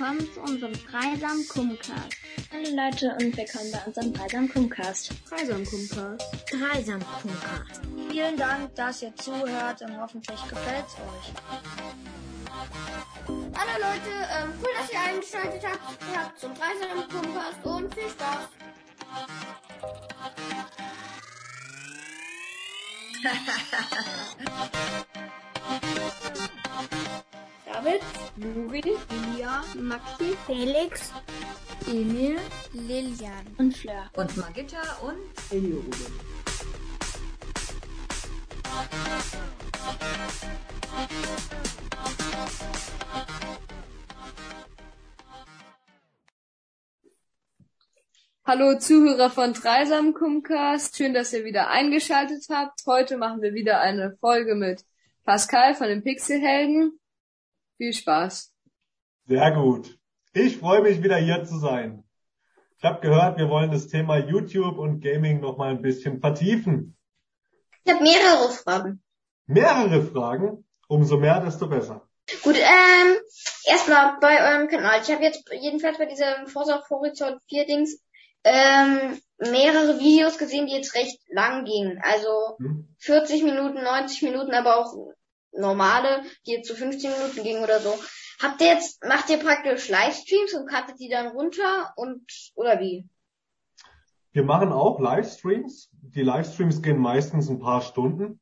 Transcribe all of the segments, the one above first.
willkommen zu unserem Dreisam Kumcast. Hallo Leute und willkommen bei unserem Dreisam Kumcast. Dreisam Kumcast. Dreisam Kumcast. Vielen Dank, dass ihr zuhört und hoffentlich gefällt es euch. Hallo Leute, ähm, cool, dass ihr eingeschaltet habt. Ihr habt zum Dreisam Kumcast und viel Spaß. David, Juri, Julia, Maxi, Felix, Emil, Lilian und Fleur. Und Magitta und Hallo Zuhörer von Dreisam Kumcast, schön, dass ihr wieder eingeschaltet habt. Heute machen wir wieder eine Folge mit Pascal von den Pixelhelden. Viel Spaß. Sehr gut. Ich freue mich wieder hier zu sein. Ich habe gehört, wir wollen das Thema YouTube und Gaming noch mal ein bisschen vertiefen. Ich habe mehrere Fragen. Mehrere Fragen, umso mehr, desto besser. Gut, ähm, erstmal bei eurem Kanal. Ich habe jetzt jedenfalls bei dieser Forza Horizon 4 Dings ähm, mehrere Videos gesehen, die jetzt recht lang gingen. Also Hm? 40 Minuten, 90 Minuten, aber auch normale, die jetzt so 15 Minuten gingen oder so. Habt ihr jetzt, macht ihr praktisch Livestreams und cuttet die dann runter und, oder wie? Wir machen auch Livestreams. Die Livestreams gehen meistens ein paar Stunden,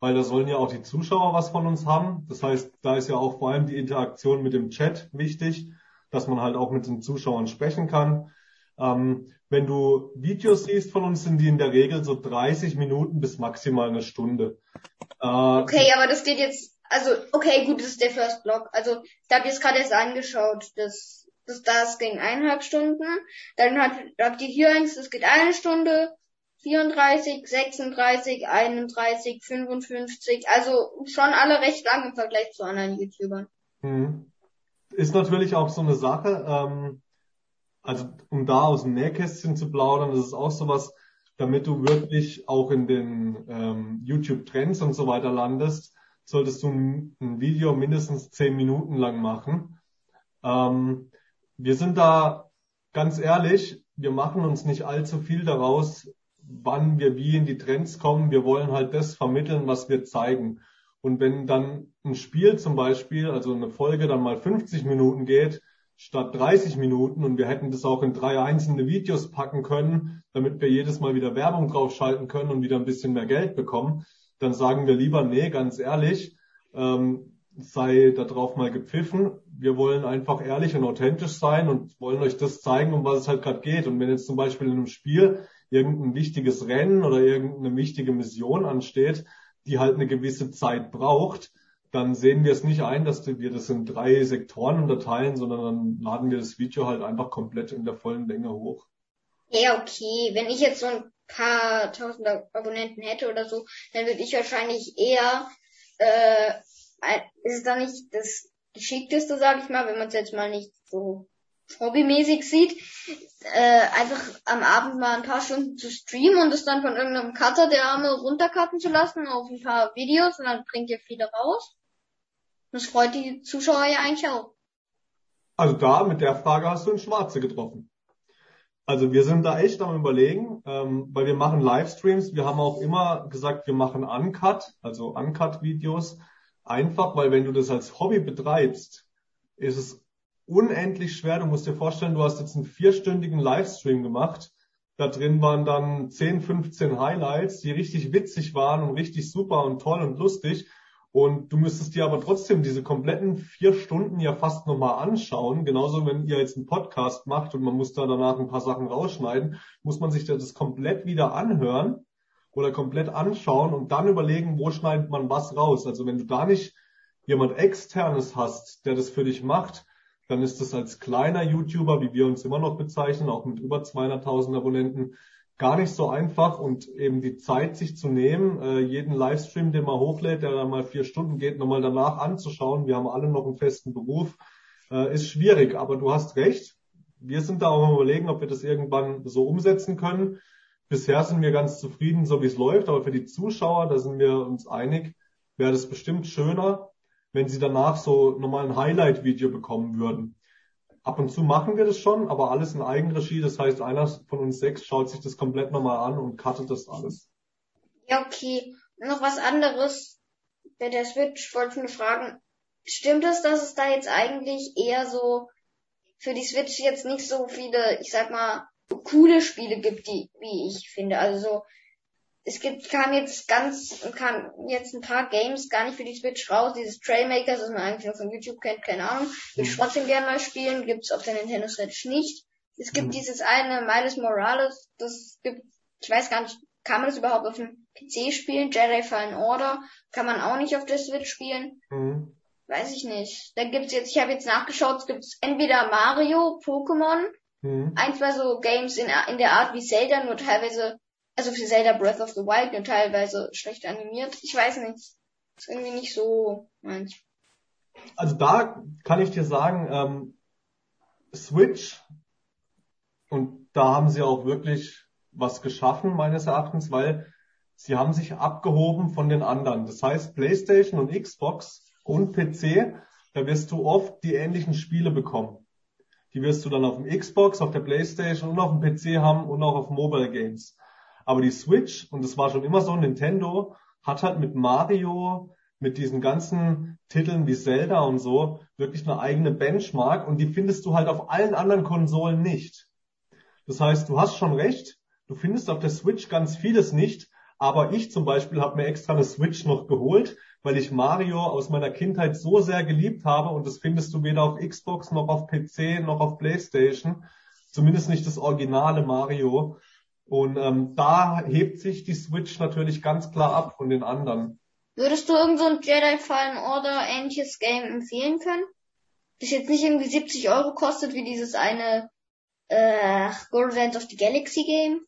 weil da sollen ja auch die Zuschauer was von uns haben. Das heißt, da ist ja auch vor allem die Interaktion mit dem Chat wichtig, dass man halt auch mit den Zuschauern sprechen kann. Ähm, wenn du Videos siehst von uns, sind die in der Regel so 30 Minuten bis maximal eine Stunde. Äh, Okay, aber das geht jetzt, also, okay, gut, das ist der First Block. Also, da habe ich es gerade erst angeschaut. Das, das, das ging eineinhalb Stunden. Dann hat, habt ihr hier eins, das geht eine Stunde. 34, 36, 31, 55. Also, schon alle recht lang im Vergleich zu anderen YouTubern. Mhm. Ist natürlich auch so eine Sache, ähm, also um da aus dem Nähkästchen zu plaudern, das ist auch sowas, damit du wirklich auch in den ähm, YouTube-Trends und so weiter landest, solltest du ein, Video mindestens zehn Minuten lang machen. Ähm, wir sind da ganz ehrlich, wir machen uns nicht allzu viel daraus, wann wir wie in die Trends kommen. Wir wollen halt das vermitteln, was wir zeigen. Und wenn dann ein Spiel zum Beispiel, also eine Folge dann mal 50 Minuten geht, statt 30 Minuten und wir hätten das auch in drei einzelne Videos packen können, damit wir jedes Mal wieder Werbung draufschalten können und wieder ein bisschen mehr Geld bekommen, dann sagen wir lieber, nee, ganz ehrlich, ähm, sei darauf mal gepfiffen. Wir wollen einfach ehrlich und authentisch sein und wollen euch das zeigen, um was es halt gerade geht. Und wenn jetzt zum Beispiel in einem Spiel irgendein wichtiges Rennen oder irgendeine wichtige Mission ansteht, die halt eine gewisse Zeit braucht, dann sehen wir es nicht ein, dass wir das in drei Sektoren unterteilen, sondern dann laden wir das Video halt einfach komplett in der vollen Länge hoch. Ja, okay. Wenn ich jetzt so ein paar tausend Abonnenten hätte oder so, dann würde ich wahrscheinlich eher, äh, ist es dann nicht das Geschickteste, sag ich mal, wenn man es jetzt mal nicht so hobbymäßig sieht, äh, einfach am Abend mal ein paar Stunden zu streamen und es dann von irgendeinem Cutter der Arme runtercutten zu lassen auf ein paar Videos und dann bringt ihr viele raus. Das freut die Zuschauer ja eigentlich auch. Also da mit der Frage hast du ein Schwarze getroffen. Also wir sind da echt am überlegen, ähm, weil wir machen Livestreams. Wir haben auch immer gesagt, wir machen Uncut, also Uncut-Videos. Einfach, weil wenn du das als Hobby betreibst, ist es unendlich schwer. Du musst dir vorstellen, du hast jetzt einen vierstündigen Livestream gemacht. Da drin waren dann 10, 15 Highlights, die richtig witzig waren und richtig super und toll und lustig. Und du müsstest dir aber trotzdem diese kompletten vier Stunden ja fast nochmal anschauen. Genauso, wenn ihr jetzt einen Podcast macht und man muss da danach ein paar Sachen rausschneiden, muss man sich das komplett wieder anhören oder komplett anschauen und dann überlegen, wo schneidet man was raus. Also wenn du da nicht jemand externes hast, der das für dich macht, dann ist das als kleiner YouTuber, wie wir uns immer noch bezeichnen, auch mit über 200.000 Abonnenten, gar nicht so einfach und eben die Zeit sich zu nehmen, äh, jeden Livestream, den man hochlädt, der dann mal vier Stunden geht, nochmal danach anzuschauen. Wir haben alle noch einen festen Beruf, äh, ist schwierig. Aber du hast recht. Wir sind da auch am überlegen, ob wir das irgendwann so umsetzen können. Bisher sind wir ganz zufrieden, so wie es läuft. Aber für die Zuschauer, da sind wir uns einig, wäre das bestimmt schöner, wenn sie danach so nochmal ein Highlight-Video bekommen würden. ab und zu machen wir das schon, aber alles in Eigenregie. Das heißt, einer von uns sechs schaut sich das komplett nochmal an und cuttet das alles. Ja, okay. Noch was anderes. Bei der Switch wollte ich nur fragen, stimmt es, dass es da jetzt eigentlich eher so für die Switch jetzt nicht so viele, ich sag mal, coole Spiele gibt, die, wie ich finde. Also so, es gibt, kam jetzt ganz, kam jetzt ein paar Games gar nicht für die Switch raus. Dieses Trailmakers, das man eigentlich nur von YouTube kennt, keine Ahnung. Würde ich Mhm. trotzdem gerne mal spielen, gibt's auf der Nintendo Switch nicht. Es gibt Mhm. dieses eine Miles Morales, das gibt, ich weiß gar nicht, kann man das überhaupt auf dem PC spielen? Jedi Fallen Order kann man auch nicht auf der Switch spielen. Mhm. Weiß ich nicht. Dann gibt's jetzt, ich habe jetzt nachgeschaut, es gibt entweder Mario, Pokémon, Mhm. ein, zwei so Games in, in der Art wie Zelda, nur teilweise, also für Zelda Breath of the Wild, nur teilweise schlecht animiert. Ich weiß nicht. Ist irgendwie nicht so meins. Also da kann ich dir sagen, ähm, Switch, und da haben sie auch wirklich was geschaffen, meines Erachtens, weil sie haben sich abgehoben von den anderen. Das heißt, PlayStation und Xbox und PC, da wirst du oft die ähnlichen Spiele bekommen. Die wirst du dann auf dem Xbox, auf der PlayStation und auf dem PC haben und auch auf Mobile Games. Aber die Switch, und das war schon immer so, Nintendo hat halt mit Mario, mit diesen ganzen Titeln wie Zelda und so, wirklich eine eigene Benchmark und die findest du halt auf allen anderen Konsolen nicht. Das heißt, du hast schon recht, du findest auf der Switch ganz vieles nicht, aber ich zum Beispiel habe mir extra eine Switch noch geholt, weil ich Mario aus meiner Kindheit so sehr geliebt habe und das findest du weder auf Xbox noch auf PC noch auf PlayStation, zumindest nicht das originale Mario. Und ähm, da hebt sich die Switch natürlich ganz klar ab von den anderen. Würdest du irgend so ein Jedi Fallen Order ähnliches Game empfehlen können? Das jetzt nicht irgendwie 70 Euro kostet wie dieses eine äh, Guardians of the Galaxy Game?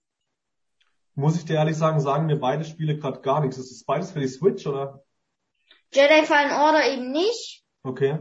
Muss ich dir ehrlich sagen, sagen mir beide Spiele gerade gar nichts. Ist das beides für die Switch oder? Jedi Fallen Order eben nicht, Okay.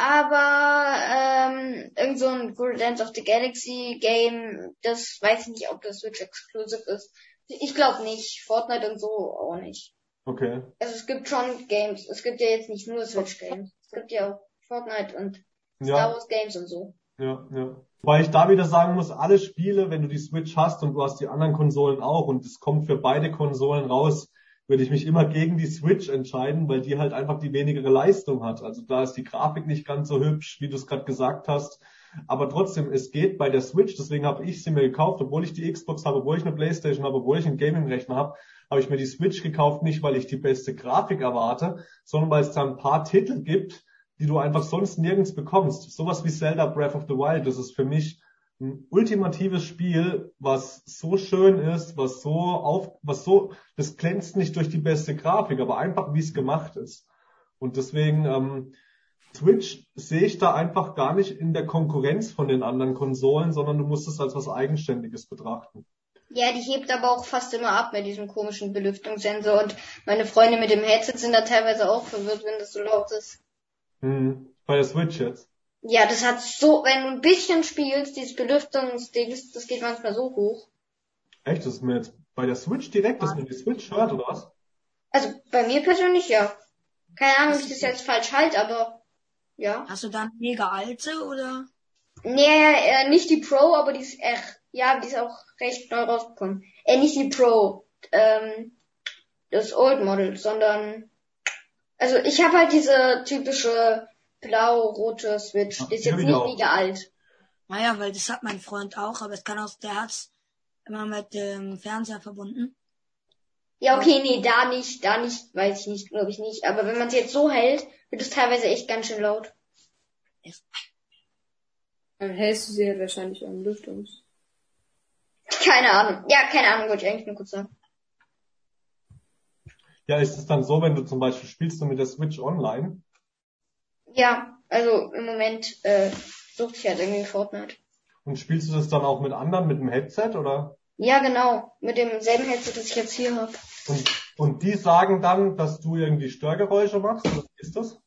Aber ähm, irgend so ein Guardians of the Galaxy Game, das weiß ich nicht, ob das Switch Exclusive ist. Ich glaube nicht. Fortnite und so auch nicht. Okay. Also es gibt schon Games. Es gibt ja jetzt nicht nur Switch Games. Es gibt ja auch Fortnite und Star Ja, Wars Games und so. ja, ja. Weil ich da wieder sagen muss, alle Spiele, wenn du die Switch hast und du hast die anderen Konsolen auch und es kommt für beide Konsolen raus, würde ich mich immer gegen die Switch entscheiden, weil die halt einfach die wenigere Leistung hat. Also da ist die Grafik nicht ganz so hübsch, wie du es gerade gesagt hast. Aber trotzdem, es geht bei der Switch, deswegen habe ich sie mir gekauft, obwohl ich die Xbox habe, obwohl ich eine Playstation habe, obwohl ich einen Gaming-Rechner habe, habe ich mir die Switch gekauft, nicht weil ich die beste Grafik erwarte, sondern weil es da ein paar Titel gibt, die du einfach sonst nirgends bekommst. Sowas wie Zelda Breath of the Wild, das ist für mich ein ultimatives Spiel, was so schön ist, was so auf, was so, das glänzt nicht durch die beste Grafik, aber einfach wie es gemacht ist. Und deswegen, ähm, Switch sehe ich da einfach gar nicht in der Konkurrenz von den anderen Konsolen, sondern du musst es als was Eigenständiges betrachten. Ja, die hebt aber auch fast immer ab mit diesem komischen Belüftungssensor und meine Freunde mit dem Headset sind da teilweise auch verwirrt, wenn das so laut ist. Hm. Bei der Switch jetzt. Ja, das hat so, wenn du ein bisschen spielst, dieses Belüftungsding, das geht manchmal so hoch. Echt, das ist mir jetzt bei der Switch direkt, dass man die Switch hört, oder was? Also bei mir persönlich ja. Keine Ahnung, ob ich das jetzt falsch halte, aber ja. Hast du dann mega alte oder? Nee, äh, nicht die Pro, aber die ist echt, ja, die ist auch recht neu rausgekommen. Äh, nicht die Pro, ähm, das Old Model, sondern, also ich habe halt diese typische blau-rote Switch. Die ist Ja, jetzt nicht mega alt. Naja, weil das hat mein Freund auch, aber es kann auch, der hat's immer mit dem Fernseher verbunden. Ja, okay, nee, da nicht, da nicht, weiß ich nicht, glaube ich nicht. Aber wenn man es jetzt so hält, wird es teilweise echt ganz schön laut. Dann hältst du sie halt wahrscheinlich am Lüftungs. Keine Ahnung. Ja, keine Ahnung, wollte ich eigentlich nur kurz sagen. Ja, ist es dann so, wenn du zum Beispiel spielst du mit der Switch online? Ja, also im Moment äh, suche ich halt irgendwie Fortnite. Und spielst du das dann auch mit anderen, mit dem Headset oder? Ja, genau. Mit demselben Headset, das ich jetzt hier habe. Und, und die sagen dann, dass du irgendwie Störgeräusche machst? Oder wie ist das?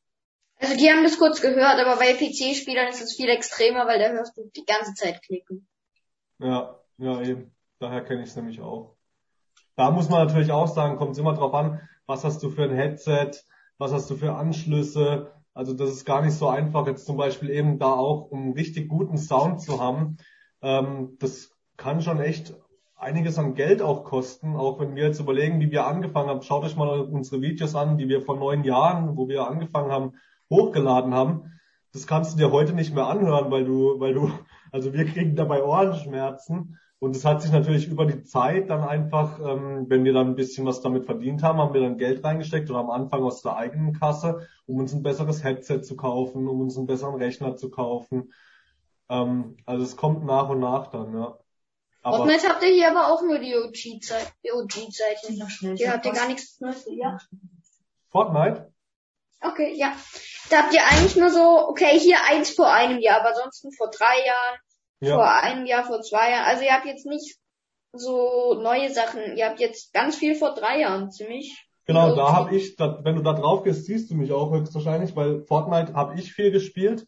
Also die haben das kurz gehört, aber bei PC-Spielern ist es viel extremer, weil da hörst du die ganze Zeit klicken. Ja, ja, eben. Daher kenne ich es nämlich auch. Da muss man natürlich auch sagen, kommt es immer drauf an, was hast du für ein Headset, was hast du für Anschlüsse, Also das ist gar nicht so einfach, jetzt zum Beispiel eben da auch, um richtig guten Sound zu haben. Ähm, das kann schon echt einiges an Geld auch kosten, auch wenn wir jetzt überlegen, wie wir angefangen haben. Schaut euch mal unsere Videos an, die wir vor neun Jahren, wo wir angefangen haben, hochgeladen haben. Das kannst du dir heute nicht mehr anhören, weil du, weil du, also wir kriegen dabei Ohrenschmerzen. Und es hat sich natürlich über die Zeit dann einfach, ähm, wenn wir dann ein bisschen was damit verdient haben, haben wir dann Geld reingesteckt oder am Anfang aus der eigenen Kasse, um uns ein besseres Headset zu kaufen, um uns einen besseren Rechner zu kaufen. Ähm, also es kommt nach und nach dann, ja. Aber Fortnite habt ihr hier aber auch nur die OG-Zeit. Die OG-Zeit. Hier habt ihr gar nichts Neues. Ja. Fortnite? Okay, ja. Da habt ihr eigentlich nur so, okay, hier eins vor einem Jahr, aber ansonsten vor drei Jahren, Ja. vor einem Jahr, vor zwei Jahren. Also ihr habt jetzt nicht so neue Sachen. Ihr habt jetzt ganz viel vor drei Jahren, ziemlich. Genau, da habe ich, da, wenn du da drauf gehst, siehst du mich auch höchstwahrscheinlich, weil Fortnite habe ich viel gespielt.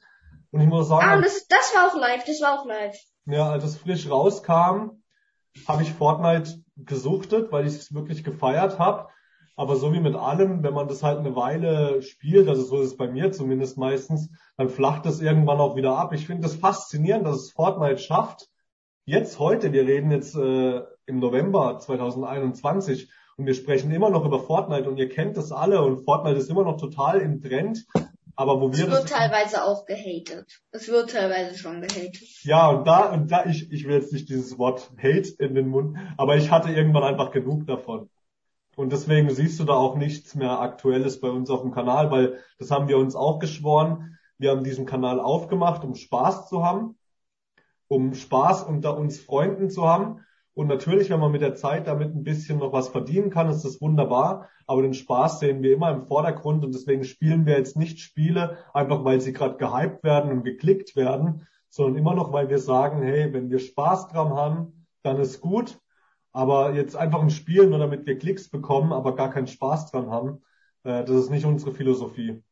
Und ich muss sagen, Ah, das, das war auch live, das war auch live. ja, als es frisch rauskam, habe ich Fortnite gesuchtet, weil ich es wirklich gefeiert habe. Aber so wie mit allem, wenn man das halt eine Weile spielt, also so ist es bei mir zumindest meistens, dann flacht es irgendwann auch wieder ab. Ich finde es faszinierend, dass es Fortnite schafft. Jetzt heute, wir reden jetzt äh, im November 2021 und wir sprechen immer noch über Fortnite und ihr kennt das alle und Fortnite ist immer noch total im Trend. Aber wo Es wir wird das teilweise auch gehatet. Es wird teilweise schon gehatet. ja, und da, und da, ich, ich will jetzt nicht dieses Wort Hate in den Mund, aber ich hatte irgendwann einfach genug davon. Und deswegen siehst du da auch nichts mehr Aktuelles bei uns auf dem Kanal, weil das haben wir uns auch geschworen. Wir haben diesen Kanal aufgemacht, um Spaß zu haben, um Spaß unter uns Freunden zu haben. Und natürlich, wenn man mit der Zeit damit ein bisschen noch was verdienen kann, ist das wunderbar. Aber den Spaß sehen wir immer im Vordergrund und deswegen spielen wir jetzt nicht Spiele, einfach weil sie gerade gehypt werden und geklickt werden, sondern immer noch, weil wir sagen, hey, wenn wir Spaß dran haben, dann ist gut. Aber jetzt einfach ein Spiel, nur damit wir Klicks bekommen, aber gar keinen Spaß dran haben, äh, das ist nicht unsere Philosophie.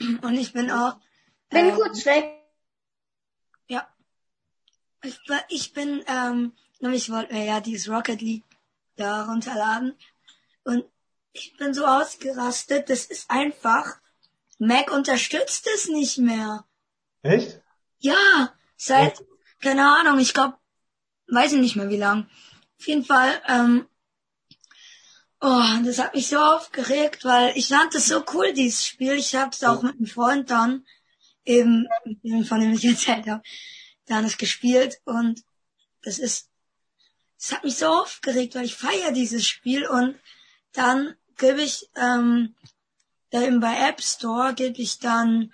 Und ich bin auch, Bin ähm, kurz weg. ja, ich, ich bin, ähm, nämlich wollte mir ja dieses Rocket League da runterladen und ich bin so ausgerastet, das ist einfach, Mac unterstützt es nicht mehr. Echt? Ja, seit, keine Ahnung, ich glaube, weiß ich nicht mehr wie lang. Auf jeden Fall, ähm, oh, das hat mich so aufgeregt, weil ich fand das so cool, dieses Spiel. Ich habe es auch mit einem Freund dann, eben, von dem ich erzählt habe, dann es gespielt und das ist, das hat mich so aufgeregt, weil ich feiere dieses Spiel und dann gebe ich, ähm, da eben bei App Store gebe ich dann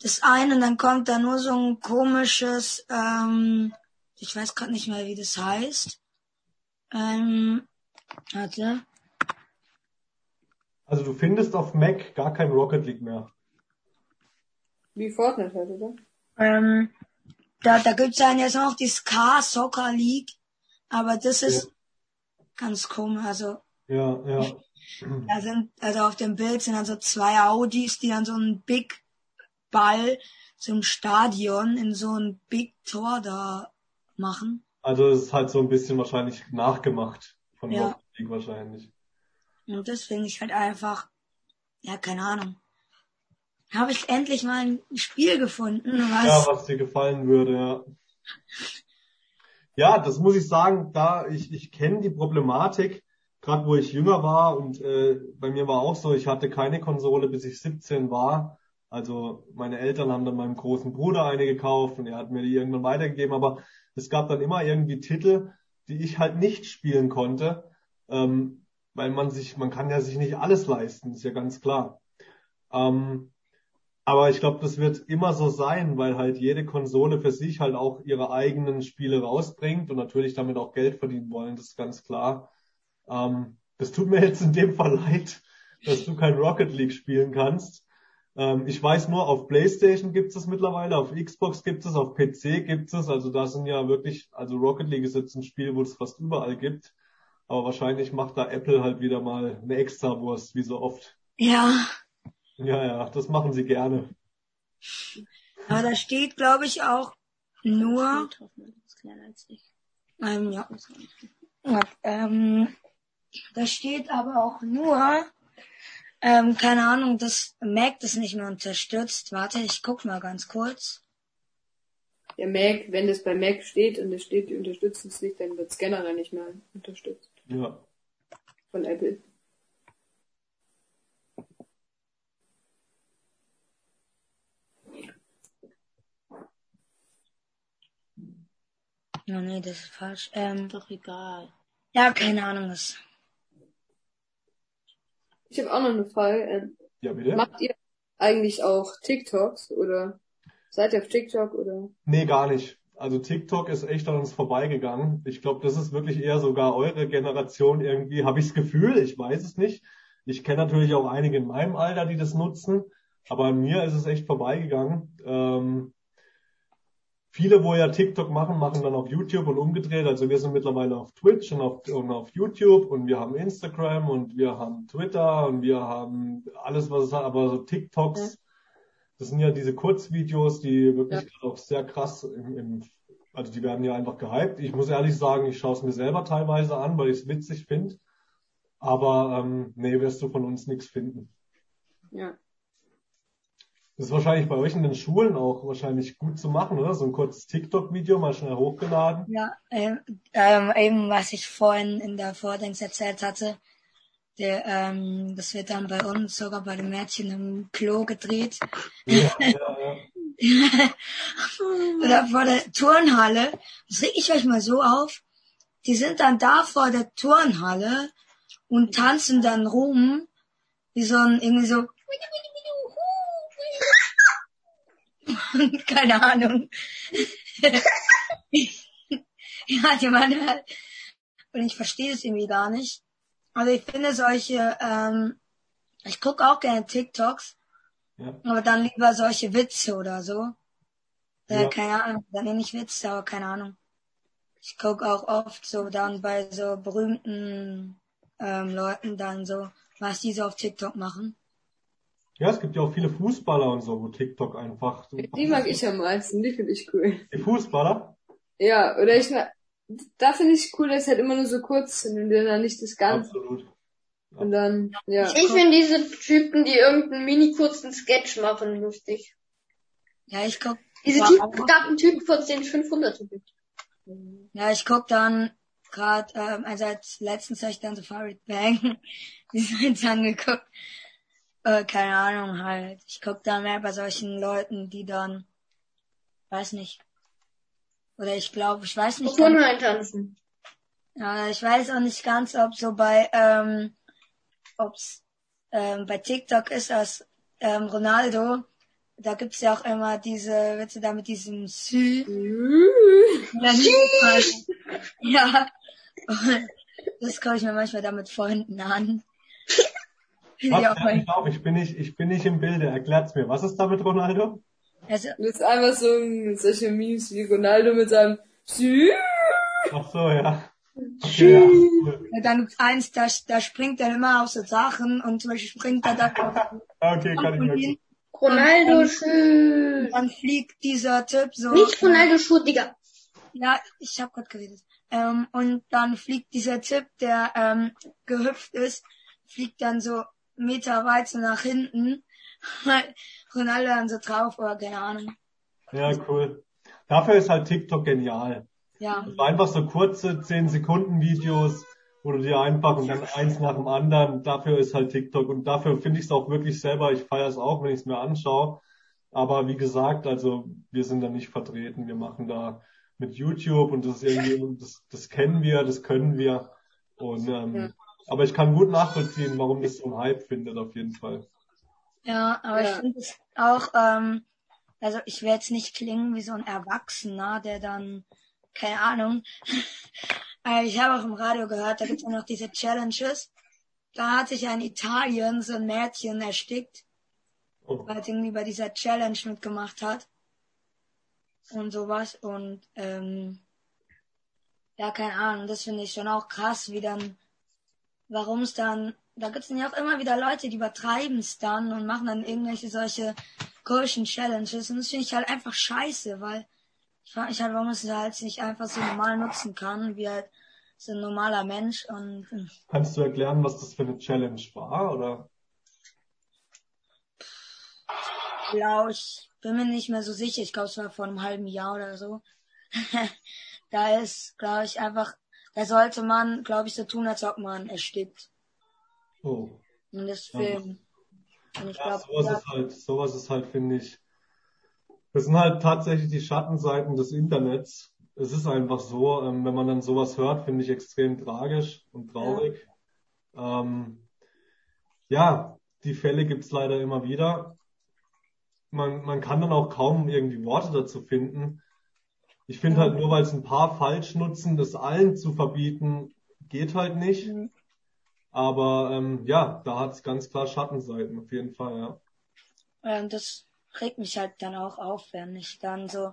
das ein und dann kommt da nur so ein komisches, ähm, ich weiß gerade nicht mehr, wie das heißt. Ähm, warte. Also du findest auf Mac gar kein Rocket League mehr. Wie Fortnite halt, oder? Ähm, da, da gibt's dann jetzt noch die Ska Soccer League, aber das ist ganz komisch. Also Ja, ja. da sind, also auf dem Bild sind dann so zwei Audis, die dann so einen Big Ball zum Stadion in so ein Big Tor da machen. Also es ist halt so ein bisschen wahrscheinlich nachgemacht von Ja. Rocket League wahrscheinlich. Und finde ich halt einfach, ja, keine Ahnung. Habe ich endlich mal ein Spiel gefunden, was, Ja, was dir gefallen würde, ja. Ja, das muss ich sagen, da ich, ich kenne die Problematik, gerade wo ich jünger war und äh, bei mir war auch so, ich hatte keine Konsole, bis ich 17 war. Also meine Eltern haben dann meinem großen Bruder eine gekauft und er hat mir die irgendwann weitergegeben, aber es gab dann immer irgendwie Titel, die ich halt nicht spielen konnte, ähm, weil man sich, man kann ja sich nicht alles leisten, ist ja ganz klar. Ähm, aber ich glaube, das wird immer so sein, weil halt jede Konsole für sich halt auch ihre eigenen Spiele rausbringt und natürlich damit auch Geld verdienen wollen, das ist ganz klar. Ähm, das tut mir jetzt in dem Fall leid, dass du kein Rocket League spielen kannst. Ähm, ich weiß nur, auf PlayStation gibt es das mittlerweile, auf Xbox gibt es, auf PC gibt es. Also da sind ja wirklich, also Rocket League ist jetzt ein Spiel, wo es fast überall gibt. Aber wahrscheinlich macht da Apple halt wieder mal eine Extrawurst, wie so oft. ja, Ja, ja, das machen sie gerne. aber da steht, glaube ich, auch nur, ähm, ja, ja, ähm, da steht aber auch nur, Ähm, keine Ahnung, das Mac das nicht mehr unterstützt. Warte, ich guck mal ganz kurz. Der Mac, wenn das bei Mac steht und es steht, die unterstützen es nicht, dann wird es generell nicht mehr unterstützt Ja. von Apple. Oh, nee, das ist falsch. Ähm, Doch egal. ja, keine Ahnung, was. Ich habe auch noch eine Frage. Ähm, Ja, bitte? Macht ihr eigentlich auch TikToks oder seid ihr auf TikTok oder? Nee, gar nicht. Also TikTok ist echt an uns vorbeigegangen. Ich glaube, das ist wirklich eher sogar eure Generation irgendwie, habe ich das Gefühl, ich weiß es nicht. Ich kenne natürlich auch einige in meinem Alter, die das nutzen, aber an mir ist es echt vorbeigegangen. Ähm, viele, wo ja TikTok machen, machen dann auf YouTube und umgedreht. Also wir sind mittlerweile auf Twitch und auf, und auf YouTube und wir haben Instagram und wir haben Twitter und wir haben alles, was es hat, aber so TikToks, das sind ja diese Kurzvideos, die wirklich auch sehr krass im, im, also die werden ja einfach gehypt. Ich muss ehrlich sagen, ich schaue es mir selber teilweise an, weil ich es witzig finde. Aber ähm, nee, wirst du von uns nichts finden. Ja. Das ist wahrscheinlich bei euch in den Schulen auch wahrscheinlich gut zu machen, oder? So ein kurzes TikTok-Video mal schnell hochgeladen. Ja, ähm, ähm, eben was ich vorhin in der Vordings erzählt hatte. Der, ähm, das wird dann bei uns sogar bei den Mädchen im Klo gedreht. Ja, ja, ja. Oder vor der Turnhalle. Das reg ich euch mal so auf. Die sind dann da vor der Turnhalle und tanzen dann rum, wie so ein, irgendwie so, keine Ahnung. ja, die waren halt, und ich verstehe es irgendwie gar nicht. Also ich finde solche, ähm, ich gucke auch gerne TikToks, Ja. aber dann lieber solche Witze oder so. Äh, Ja. Keine Ahnung, dann nee, nicht Witze, aber keine Ahnung. Ich gucke auch oft so dann bei so berühmten ähm, Leuten dann so, was die so auf TikTok machen. Ja, es gibt ja auch viele Fußballer und so, wo TikTok einfach. Die mag ich am meisten, die finde ich cool. Die Fußballer? Ja, oder ich da finde ich cool, dass halt immer nur so kurz sind und dann nicht das Ganze. Absolut. Und dann, ja. Ich finde diese Typen, die irgendeinen mini kurzen Sketch machen, lustig. Ja, ich guck, Diese Ja, Typen, aber- es gab einen Typen, von denen es 500 gibt. ja, ich guck dann gerade, ähm, also als letztens habe ich dann Safari Bang Designs angeguckt. Äh, keine Ahnung halt. Ich guck da mehr bei solchen Leuten, die dann, weiß nicht. Oder ich glaube, ich weiß nicht. ganz- Turnhallen tanzen. Ja, ich weiß auch nicht ganz, ob so bei, ähm, ob's ähm, bei TikTok ist, dass ähm, Ronaldo, da gibt's ja auch immer diese Witze da mit diesem Sü. Ja, nicht- ja. Und das gucke ich mir manchmal da mit Freunden an. Was? ja, mich auf, ich bin nicht, ich bin nicht im Bilde. Erklärt's mir. Was ist da mit Ronaldo? also, Das ist einfach so ein, solche Memes wie Ronaldo mit seinem Sü. Ach so, ja. Okay, ja. dann eins, da, da springt er immer auf so Sachen und zum Beispiel springt er da Okay, kann ich mir Ronaldo schön. dann fliegt dieser Typ so. Nicht Ronaldo Schuh, Digga. Ja, ich habe gerade geredet. Ähm, und dann fliegt dieser Typ, der ähm, gehüpft ist, fliegt dann so Meter weit so nach hinten. weil Ronaldo dann so drauf oder keine Ahnung. Ja, cool. Dafür ist halt TikTok genial. Ja, Also einfach so kurze 10 Sekunden Videos, wo du dir einfach und dann eins nach dem anderen, dafür ist halt TikTok und dafür finde ich es auch wirklich selber, ich feiere es auch, wenn ich es mir anschaue. Aber wie gesagt, also wir sind da nicht vertreten. Wir machen da mit YouTube und das ist irgendwie, das, das kennen wir, das können wir. Und ähm, Ja. Aber ich kann gut nachvollziehen, warum das so einen Hype findet, auf jeden Fall. ja, aber ich Ja. finde es auch, ähm, also ich will jetzt nicht klingen wie so ein Erwachsener, der dann, keine Ahnung. Äh, ich habe auch im Radio gehört, da gibt es auch noch diese Challenges. Da hat sich ja in Italien so ein Mädchen erstickt. Oh. weil es irgendwie bei dieser Challenge mitgemacht hat und sowas und ähm, ja, keine Ahnung, das finde ich schon auch krass, wie dann, warum es dann, da gibt es ja auch immer wieder Leute, die übertreiben es dann und machen dann irgendwelche solche komischen Challenges und das finde ich halt einfach scheiße, weil ich frage mich halt, warum es halt nicht einfach so normal nutzen kann, wie halt so ein normaler Mensch und Kannst du erklären, was das für eine Challenge war, oder? glaube ich, bin mir nicht mehr so sicher. Ich glaube, es war vor einem halben Jahr oder so. da ist, glaube ich, einfach, da sollte man, glaube ich, so tun, als ob man erstickt. Oh. Und das Ja. Film. Und ich Ja, glaube, sowas ist halt, sowas ist halt, finde ich, das sind halt tatsächlich die Schattenseiten des Internets. Es ist einfach so, ähm, wenn man dann sowas hört, finde ich extrem tragisch und traurig. Ähm, ja, die Fälle gibt's leider immer wieder. Man, man kann dann auch kaum irgendwie Worte dazu finden. Ich finde halt nur, weil es ein paar falsch nutzen, das allen zu verbieten, geht halt nicht. Mhm. Aber ähm, ja, da hat's ganz klar Schattenseiten, auf jeden Fall, ja. Ähm, das regt mich halt dann auch auf, wenn ich dann so.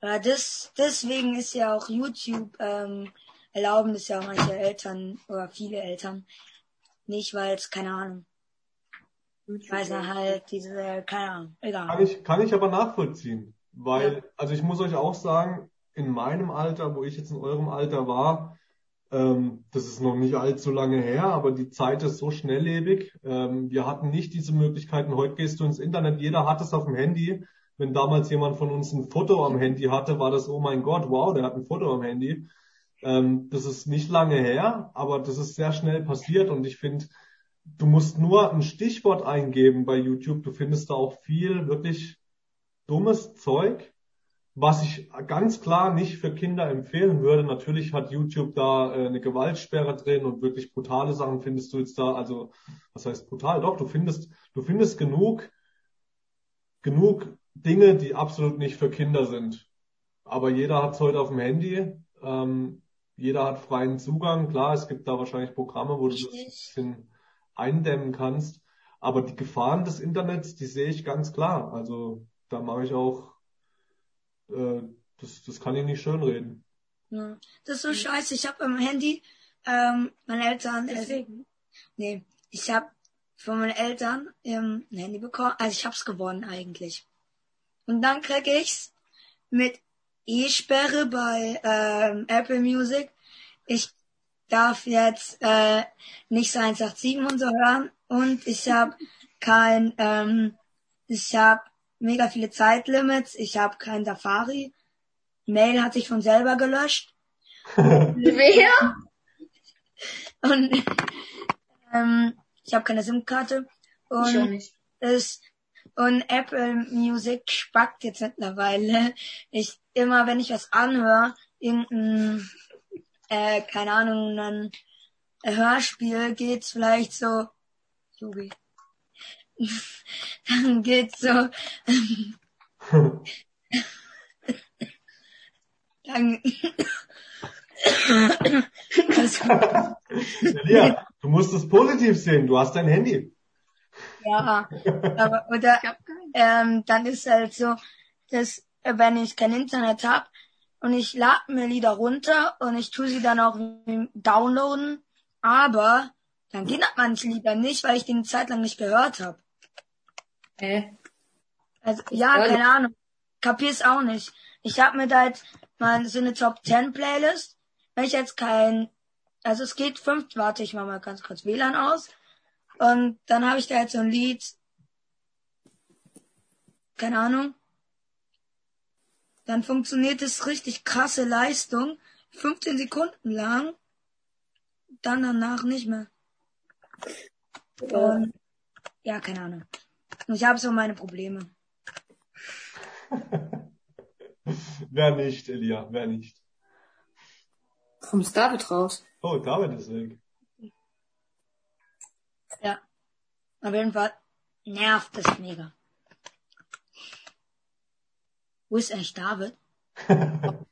Äh, das, deswegen ist ja auch YouTube ähm, erlauben das ja auch manche Eltern oder viele Eltern nicht, weil es keine Ahnung. Ich weiß nicht, halt diese, keine Ahnung, Kann egal. ich, kann ich aber nachvollziehen, weil, also ich muss euch auch sagen, in meinem Alter, wo ich jetzt in eurem Alter war, ähm, das ist noch nicht allzu lange her, aber die Zeit ist so schnelllebig. Ähm, wir hatten nicht diese Möglichkeiten. Heute gehst du ins Internet, jeder hat es auf dem Handy. Wenn damals jemand von uns ein Foto am Handy hatte, war das, oh mein Gott, wow, der hat ein Foto am Handy. Ähm, das ist nicht lange her, aber das ist sehr schnell passiert und ich finde, du musst nur ein Stichwort eingeben bei YouTube. Du findest da auch viel wirklich dummes Zeug, was ich ganz klar nicht für Kinder empfehlen würde. Natürlich hat YouTube da äh, eine Gewaltsperre drin und wirklich brutale Sachen findest du jetzt da. Also, was heißt brutal? Doch, du findest, du findest genug, genug Dinge, die absolut nicht für Kinder sind. Aber jeder hat es heute auf dem Handy. Ähm, jeder hat freien Zugang. Klar, es gibt da wahrscheinlich Programme, wo du das ein bisschen eindämmen kannst. Aber die Gefahren des Internets, die sehe ich ganz klar. Also da mache ich auch, äh, das, das kann ich nicht schönreden. Ja. Das ist so scheiße. Ich habe am Handy, ähm, meine Eltern, äh, nee, ich habe von meinen Eltern ähm, ein Handy bekommen. Also ich hab's gewonnen eigentlich. Und dann krieg ich's mit E-Sperre bei ähm, Apple Music. Ich darf jetzt äh, nicht so 187 und so hören. Und ich habe kein, ähm, ich habe mega viele Zeitlimits. Ich habe kein Safari. Mail hat sich von selber gelöscht. Wer? Und ähm, ich habe keine SIM-Karte. Und es und Apple Music spackt jetzt mittlerweile. Ich immer, wenn ich was anhöre, irgendein, äh, keine Ahnung, ein Hörspiel, geht's vielleicht so, Yugi. Dann geht's so, dann, gut. Ja, du musst es positiv sehen. Du hast dein Handy. Ja, aber oder ähm, dann ist halt so, dass wenn ich kein Internet hab und ich lade mir Lieder runter und ich tue sie dann auch downloaden, aber dann geht das manche Lieder nicht, weil ich die eine Zeit lang nicht gehört habe. Hä? Also ja, Ja, keine Ahnung. Kapier's auch nicht. Ich habe mir da jetzt mal so eine Top 10 Playlist. Wenn ich jetzt kein, also es geht fünf, warte, ich mach mal ganz kurz WLAN aus. Und dann habe ich da jetzt so ein Lied, keine Ahnung. Dann funktioniert es richtig krasse Leistung, 15 Sekunden lang, dann danach nicht mehr. Und, ja, keine Ahnung. Und ich habe so meine Probleme. Wer nicht, Elia, wer nicht. Warum ist David raus? Oh, David ist weg. Ja. Auf jeden Fall nervt das mega. Wo ist eigentlich David?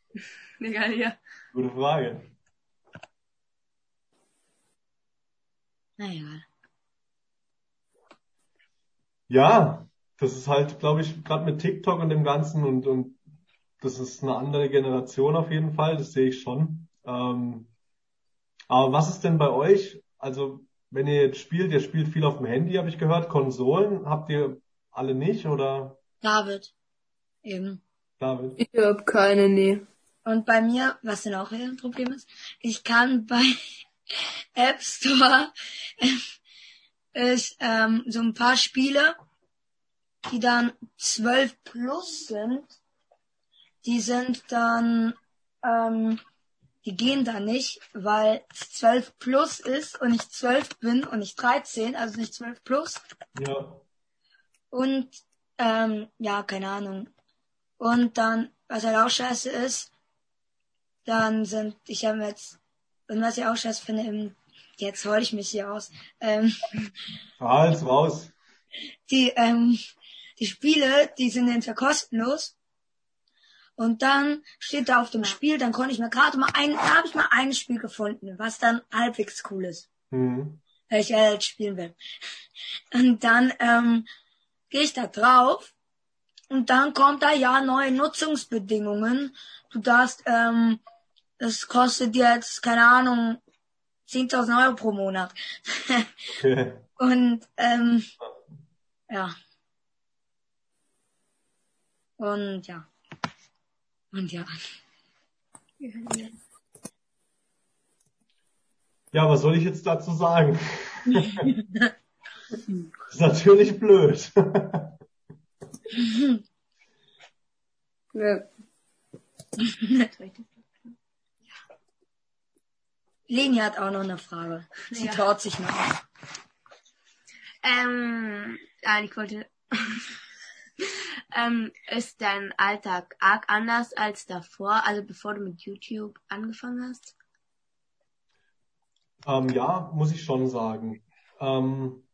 Egal, hier. Gute Frage. Na egal. Ja, das ist halt, glaube ich, gerade mit TikTok und dem Ganzen und, und das ist eine andere Generation auf jeden Fall, das sehe ich schon. Ähm, aber was ist denn bei euch? Also, wenn ihr jetzt spielt, ihr spielt viel auf dem Handy, habe ich gehört, Konsolen habt ihr alle nicht oder David. Eben. David? Ich hab keine, nee. Und bei mir, was denn auch ein Problem ist, ich kann bei App Store ist, ähm, so ein paar Spiele die dann 12 plus sind, die sind dann, ähm, die gehen da nicht, weil es 12 plus ist und ich 12 bin und nicht 13, also nicht 12 plus. Ja. Und ähm, ja, keine Ahnung. Und dann, was halt auch scheiße ist, dann sind, ich habe jetzt, und was ich auch scheiße finde, im, jetzt heul ich mich hier aus, ähm, Hals raus. die, ähm, die Spiele, die sind entweder kostenlos. Und dann steht da auf dem Spiel, dann konnte ich mir gerade mal ein, da habe ich mal ein Spiel gefunden, was dann halbwegs cool ist, Hm. weil ich äh, jetzt spielen will. Und dann ähm, gehe ich da drauf und dann kommt da ja neue Nutzungsbedingungen. Du darfst, ähm, das kostet jetzt, keine Ahnung, 10.000 Euro pro Monat. Und ähm, ja. Und ja. Und ja. Ja, was soll ich jetzt dazu sagen? ist natürlich blöd. Ja. Leni hat auch noch eine Frage. Sie Ja. traut sich noch. Ähm, ja, ich wollte. ähm, ist dein Alltag arg anders als davor, also bevor du mit YouTube angefangen hast? Ähm, ja, muss ich schon sagen. Ähm,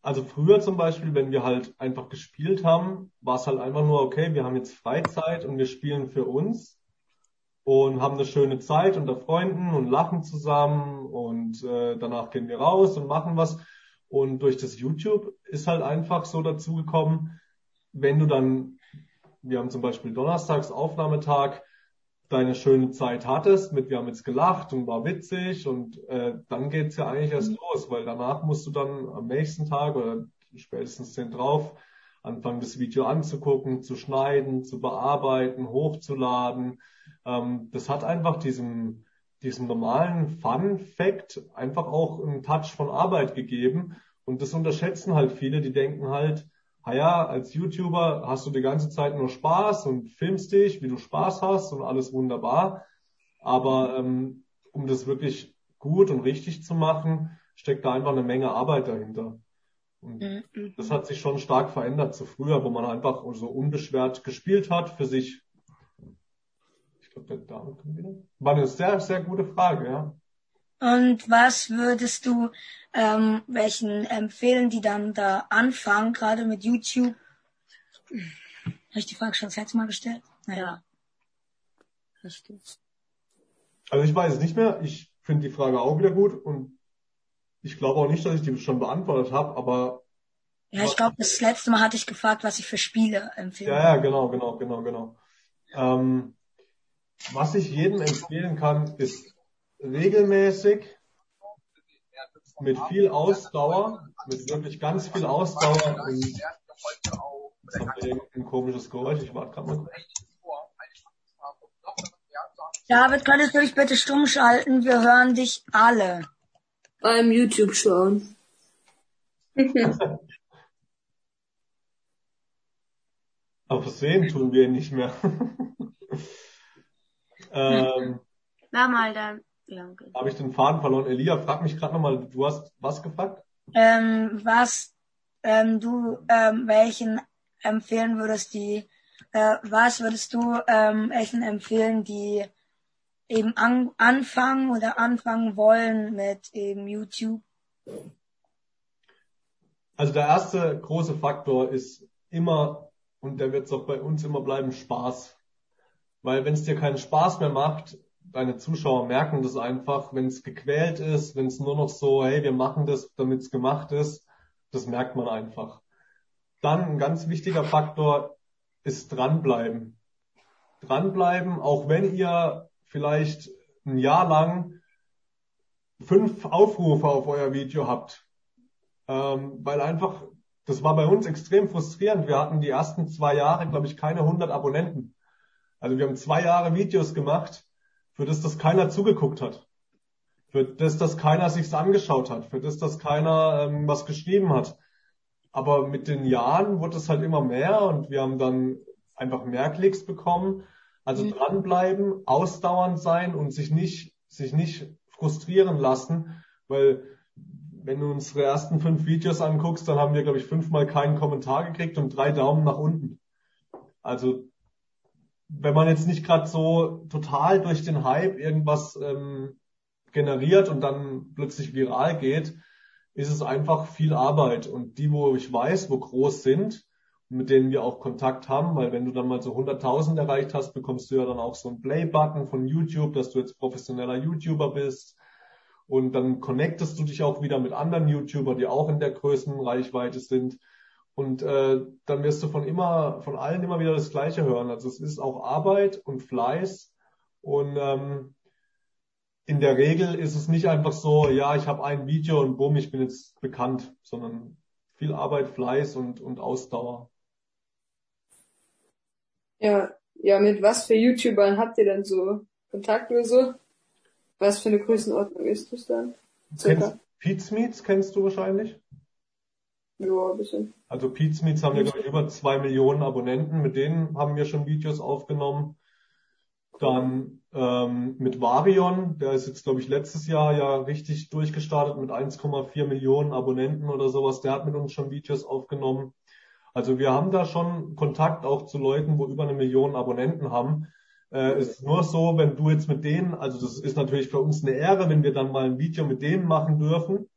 also früher zum Beispiel, wenn wir halt einfach gespielt haben, war es halt einfach nur, okay, wir haben jetzt Freizeit und wir spielen für uns und haben eine schöne Zeit unter Freunden und lachen zusammen und äh, danach gehen wir raus und machen was. Und durch das YouTube ist halt einfach so dazu gekommen, wenn du dann, wir haben zum Beispiel donnerstags Aufnahmetag, deine schöne Zeit hattest, mit wir haben jetzt gelacht und war witzig und äh, dann geht's ja eigentlich erst los, weil danach musst du dann am nächsten Tag oder spätestens den drauf anfangen, das Video anzugucken, zu schneiden, zu bearbeiten, hochzuladen. Ähm, das hat einfach diesem, diesem normalen Fun-Fact einfach auch einen Touch von Arbeit gegeben und das unterschätzen halt viele, die denken halt, ah ja, als YouTuber hast du die ganze Zeit nur Spaß und filmst dich, wie du Spaß hast und alles wunderbar. Aber ähm, um das wirklich gut und richtig zu machen, steckt da einfach eine Menge Arbeit dahinter. Und Mhm. das hat sich schon stark verändert zu früher, wo man einfach so unbeschwert gespielt hat für sich. Ich glaube, der Dame kommt wieder. War eine sehr, sehr gute Frage, ja. Und was würdest du ähm, welchen empfehlen, die dann da anfangen, gerade mit YouTube? Habe ich die Frage schon das letzte Mal gestellt? Naja. Richtig. Also ich weiß es nicht mehr. Ich finde die Frage auch wieder gut und ich glaube auch nicht, dass ich die schon beantwortet habe, aber Ja, ich glaube, das letzte Mal hatte ich gefragt, was ich für Spiele empfehle. Ja, ja, genau, genau, genau, genau. Ähm, was ich jedem empfehlen kann, ist regelmäßig mit viel Ausdauer, mit wirklich ganz viel Ausdauer und jetzt hier ein komisches Geräusch, ich warte gerade mal. David, könntest du dich bitte stumm schalten? Wir hören dich alle. Beim YouTube schauen. Aber sehen tun wir nicht mehr. ähm, Na mal dann. Ja, okay. Habe ich den Faden verloren? Elia, frag mich gerade nochmal, du hast was gefragt? Ähm, was ähm, du ähm, welchen empfehlen würdest, die äh, was würdest du ähm, welchen empfehlen, die eben an, anfangen oder anfangen wollen mit eben YouTube? Also der erste große Faktor ist immer, und der wird es auch bei uns immer bleiben, Spaß. Weil wenn es dir keinen Spaß mehr macht, deine Zuschauer merken das einfach, wenn es gequält ist, wenn es nur noch so, hey, wir machen das, damit es gemacht ist, das merkt man einfach. Dann ein ganz wichtiger Faktor ist dranbleiben. Dranbleiben, auch wenn ihr vielleicht ein Jahr lang fünf Aufrufe auf euer Video habt. Ähm, weil einfach, das war bei uns extrem frustrierend. Wir hatten die ersten zwei Jahre, glaube ich, keine 100 Abonnenten. Also wir haben zwei Jahre Videos gemacht, für das das keiner zugeguckt hat. Für das das keiner sich's angeschaut hat. Für das das keiner ähm, was geschrieben hat. aber mit den Jahren wurde es halt immer mehr und wir haben dann einfach mehr Klicks bekommen. Also Mhm. dranbleiben, ausdauernd sein und sich nicht, sich nicht frustrieren lassen, weil wenn du unsere ersten fünf Videos anguckst, dann haben wir, glaube ich, fünfmal keinen Kommentar gekriegt und drei Daumen nach unten. Also wenn man jetzt nicht gerade so total durch den Hype irgendwas ähm, generiert und dann plötzlich viral geht, ist es einfach viel Arbeit. Und die, wo ich weiß, wo groß sind, mit denen wir auch Kontakt haben, weil wenn du dann mal so 100.000 erreicht hast, bekommst du ja dann auch so einen Play-Button von YouTube, dass du jetzt professioneller YouTuber bist. Und dann connectest du dich auch wieder mit anderen YouTuber, die auch in der Größenreichweite sind. Und äh, dann wirst du von immer, von allen immer wieder das Gleiche hören. Also es ist auch Arbeit und Fleiß. Und ähm, in der Regel ist es nicht einfach so, ja, ich habe ein Video und bumm, ich bin jetzt bekannt, sondern viel Arbeit, Fleiß und, und Ausdauer. Ja, ja, mit was für YouTubern habt ihr denn so Kontakt oder so? Was für eine Größenordnung ist das dann? Kennst Pete's Meets kennst du wahrscheinlich? Ja, ein bisschen. Also Pete's Meets haben wir, glaube ich, über zwei Millionen Abonnenten. Mit denen haben wir schon Videos aufgenommen. Dann ähm, mit Varion, der ist jetzt, glaube ich, letztes Jahr ja richtig durchgestartet mit 1,4 Millionen Abonnenten oder sowas. Der hat mit uns schon Videos aufgenommen. Also wir haben da schon Kontakt auch zu Leuten, wo über eine Million Abonnenten haben. Äh, ist nur so, wenn du jetzt mit denen, also das ist natürlich für uns eine Ehre, wenn wir dann mal ein Video mit denen machen dürfen.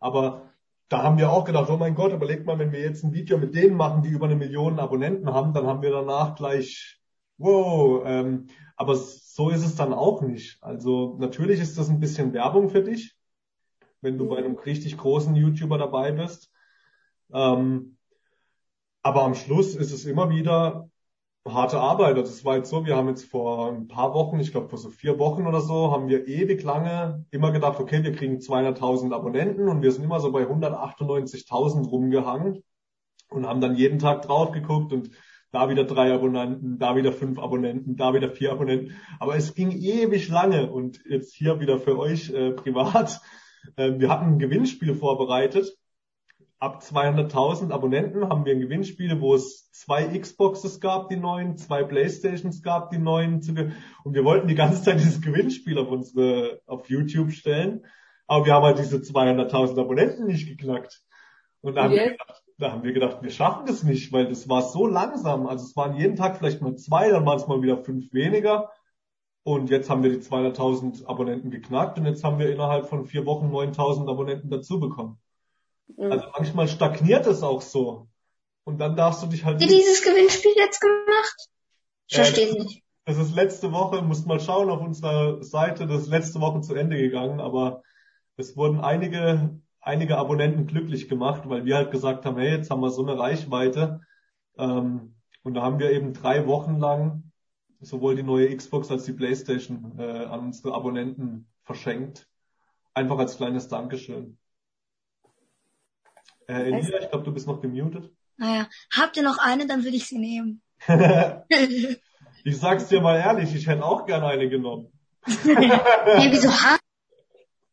Aber da haben wir auch gedacht, oh mein Gott, überleg mal, wenn wir jetzt ein Video mit denen machen, die über eine Million Abonnenten haben, dann haben wir danach gleich, wow, ähm, aber so ist es dann auch nicht. Also natürlich ist das ein bisschen Werbung für dich, wenn du bei einem richtig großen YouTuber dabei bist. Ähm, aber am Schluss ist es immer wieder harte Arbeit. Also es war jetzt so, wir haben jetzt vor ein paar Wochen, ich glaube vor so vier Wochen oder so, haben wir ewig lange immer gedacht, okay, wir kriegen 200.000 Abonnenten und wir sind immer so bei 198.000 rumgehangen und haben dann jeden Tag drauf geguckt und da wieder drei Abonnenten, da wieder fünf Abonnenten, da wieder vier Abonnenten. Aber es ging ewig lange und jetzt hier wieder für euch äh, privat. Äh, wir hatten ein Gewinnspiel vorbereitet. Ab 200.000 Abonnenten haben wir ein Gewinnspiel, wo es zwei Xboxes gab, die neuen, zwei Playstations gab, die neuen. Und wir wollten die ganze Zeit dieses Gewinnspiel auf unsere, auf YouTube stellen. Aber wir haben halt diese 200.000 Abonnenten nicht geknackt. Und da haben, wir Jetzt? gedacht, da haben wir gedacht, wir schaffen das nicht, weil das war so langsam. Also es waren jeden Tag vielleicht mal zwei, dann waren es mal wieder fünf weniger. Und jetzt haben wir die 200.000 Abonnenten geknackt und jetzt haben wir innerhalb von vier Wochen 9.000 Abonnenten dazu bekommen. Mhm. Also manchmal stagniert es auch so. Und dann darfst du dich halt ihr dieses Gewinnspiel jetzt gemacht? Ich Äh, verstehe nicht. Das ist letzte Woche, musst mal schauen auf unserer Seite, das ist letzte Woche zu Ende gegangen, aber es wurden einige, einige Abonnenten glücklich gemacht, weil wir halt gesagt haben, hey, jetzt haben wir so eine Reichweite. Ähm, und da haben wir eben drei Wochen lang sowohl die neue Xbox als die Playstation äh, an unsere Abonnenten verschenkt. Einfach als kleines Dankeschön. Äh, Elia, ich glaube, du bist noch gemutet. Naja, habt ihr noch eine, dann würde ich sie nehmen. Ich sag's dir mal ehrlich, ich hätte auch gerne eine genommen. Hey, wieso hast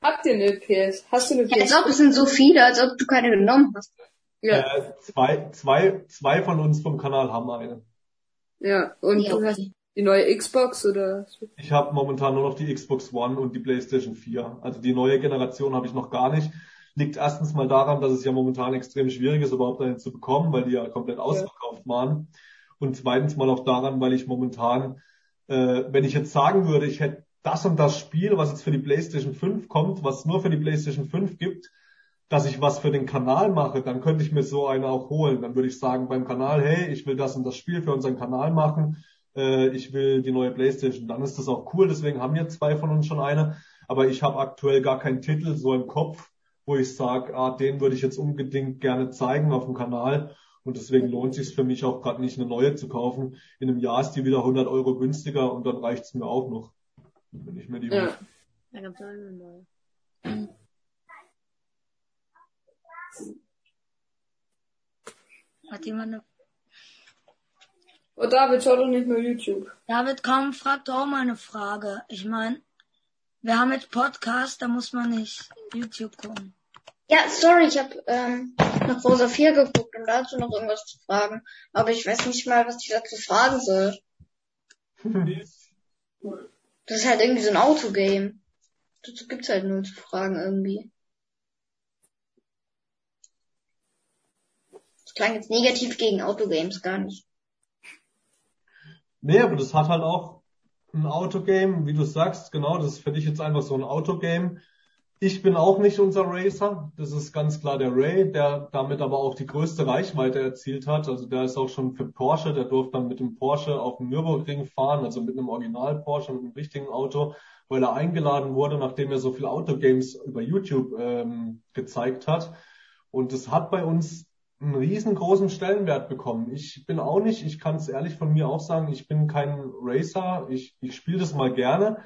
Habt ihr eine PS? Hast du eine du? Als PS? ob es sind so viele, als ob du keine genommen hast. Ja, Äh, zwei, zwei, zwei von uns vom Kanal haben eine. ja. Und Ja, du hast die neue Xbox oder? Ich habe momentan nur noch die Xbox One und die PlayStation 4. Also die neue Generation habe ich noch gar nicht. Liegt erstens mal daran, dass es ja momentan extrem schwierig ist, überhaupt eine zu bekommen, weil die ja komplett ausverkauft waren. Und zweitens mal auch daran, weil ich momentan, äh, wenn ich jetzt sagen würde, ich hätte das und das Spiel, was jetzt für die PlayStation 5 kommt, was nur für die PlayStation 5 gibt, dass ich was für den Kanal mache, dann könnte ich mir so eine auch holen. Dann würde ich sagen beim Kanal, hey, ich will das und das Spiel für unseren Kanal machen, äh, ich will die neue PlayStation. Dann ist das auch cool, deswegen haben ja zwei von uns schon eine. Aber ich habe aktuell gar keinen Titel so im Kopf, wo ich sage, ah, den würde ich jetzt unbedingt gerne zeigen auf dem Kanal. Und deswegen lohnt sich für mich auch gerade nicht eine neue zu kaufen. In einem Jahr ist die wieder 100 Euro günstiger und dann reicht's mir auch noch. Wenn ich mir die Ja. Da gibt's auch eine neue. Hat jemand eine... Oh, David, schau doch nicht nur YouTube. David, komm, frag doch auch mal eine Frage. Ich meine, wir haben jetzt Podcast, da muss man nicht YouTube gucken. Ja, sorry, ich habe ähm, noch Rosa 4 geguckt, um dazu noch irgendwas zu fragen. Aber ich weiß nicht mal, was ich dazu fragen soll. Das ist halt irgendwie so ein Autogame. Dazu gibt's halt nur zu fragen irgendwie. Das klang jetzt negativ gegen Autogames, gar nicht. Nee, aber das hat halt auch ein Autogame, wie du sagst, genau, das ist für dich jetzt einfach so ein Autogame. Ich bin auch nicht unser Racer. Das ist ganz klar der Ray, der damit aber auch die größte Reichweite erzielt hat. Also der ist auch schon für Porsche, der durfte dann mit dem Porsche auf dem Nürburgring fahren, also mit einem Original Porsche, mit einem richtigen Auto, weil er eingeladen wurde, nachdem er so viele Autogames über YouTube ähm, gezeigt hat. Und das hat bei uns einen riesengroßen Stellenwert bekommen. Ich bin auch nicht, ich kann es ehrlich von mir auch sagen, ich bin kein Racer. Ich, ich spiele das mal gerne.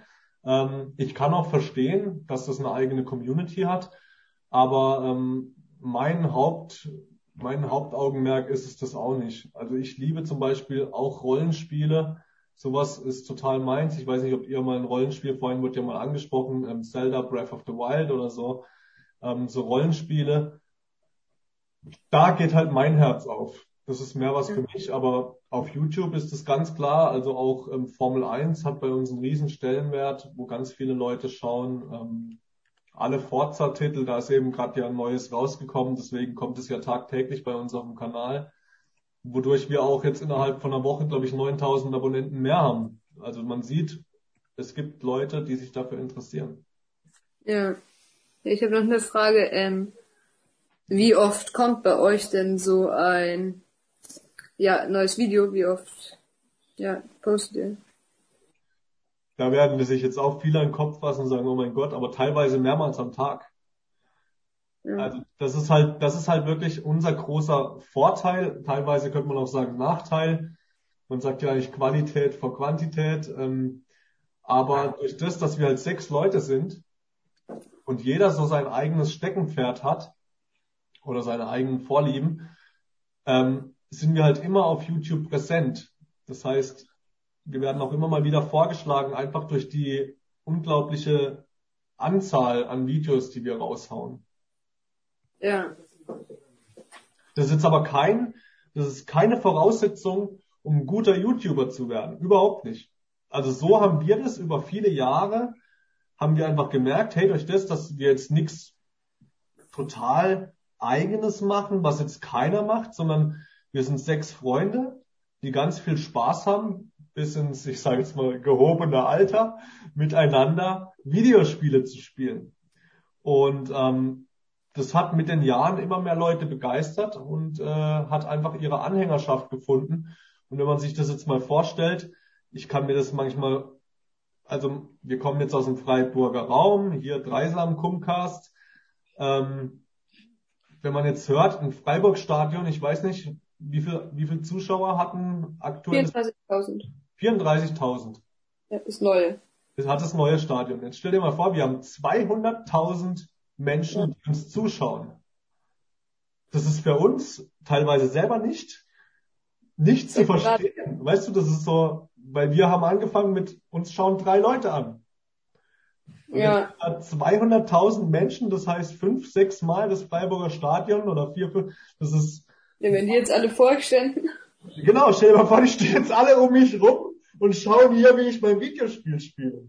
Ähm, ich kann auch verstehen, dass das eine eigene Community hat, aber ähm, mein Haupt, mein Hauptaugenmerk ist es das auch nicht. Also ich liebe zum Beispiel auch Rollenspiele. Sowas ist total meins. Ich weiß nicht, ob ihr mal ein Rollenspiel, vorhin wurde ja mal angesprochen, ähm, Zelda Breath of the Wild oder so, ähm, so Rollenspiele. Da geht halt mein Herz auf. Das ist mehr was für mich, aber auf YouTube ist es ganz klar, also auch ähm, Formel 1 hat bei uns einen riesen Stellenwert, wo ganz viele Leute schauen. Ähm, alle Forza-Titel, da ist eben gerade ja ein neues rausgekommen, deswegen kommt es ja tagtäglich bei uns auf dem Kanal, wodurch wir auch jetzt innerhalb von einer Woche, glaube ich, 9000 Abonnenten mehr haben. Also man sieht, es gibt Leute, die sich dafür interessieren. Ja. Ich habe noch eine Frage. Ähm, wie oft kommt bei euch denn so ein ja, neues Video, wie oft ja, postet ihr? Da werden wir sich jetzt auch viele an den Kopf fassen und sagen, oh mein Gott, aber teilweise mehrmals am Tag. Ja. Also das ist halt, das ist halt wirklich unser großer Vorteil. Teilweise könnte man auch sagen Nachteil. Man sagt ja eigentlich Qualität vor Quantität. Ähm, aber durch das, dass wir halt sechs Leute sind und jeder so sein eigenes Steckenpferd hat oder seine eigenen Vorlieben, ähm, sind wir halt immer auf YouTube präsent. Das heißt, wir werden auch immer mal wieder vorgeschlagen, einfach durch die unglaubliche Anzahl an Videos, die wir raushauen. Ja. Das ist jetzt aber kein, das ist keine Voraussetzung, um ein guter YouTuber zu werden. Überhaupt nicht. Also so haben wir das über viele Jahre, haben wir einfach gemerkt, hey, durch das, dass wir jetzt nichts total eigenes machen, was jetzt keiner macht, sondern wir sind sechs Freunde, die ganz viel Spaß haben, bis ins, ich sage jetzt mal, gehobene Alter, miteinander Videospiele zu spielen. Und ähm, das hat mit den Jahren immer mehr Leute begeistert und äh, hat einfach ihre Anhängerschaft gefunden. Und wenn man sich das jetzt mal vorstellt, ich kann mir das manchmal, also wir kommen jetzt aus dem Freiburger Raum, hier Dreisam Kumcast. Ähm, wenn man jetzt hört, ein Freiburg-Stadion, ich weiß nicht, wie viel, wie viel Zuschauer hatten aktuell? 34.000. 34.000. Ja, das neue. Das hat das neue Stadion. Jetzt stell dir mal vor, wir haben 200.000 Menschen, ja. die uns zuschauen. Das ist für uns teilweise selber nicht, nicht zu verstehen. Weißt du, das ist so, weil wir haben angefangen mit, uns schauen drei Leute an. Ja. 200.000 Menschen, das heißt fünf, sechs Mal das Freiburger Stadion oder vier, fünf, das ist, ja, wenn die jetzt alle vorständen. Genau, stell dir mal vor, die stehen jetzt alle um mich rum und schauen hier, wie ich mein Videospiel spiele.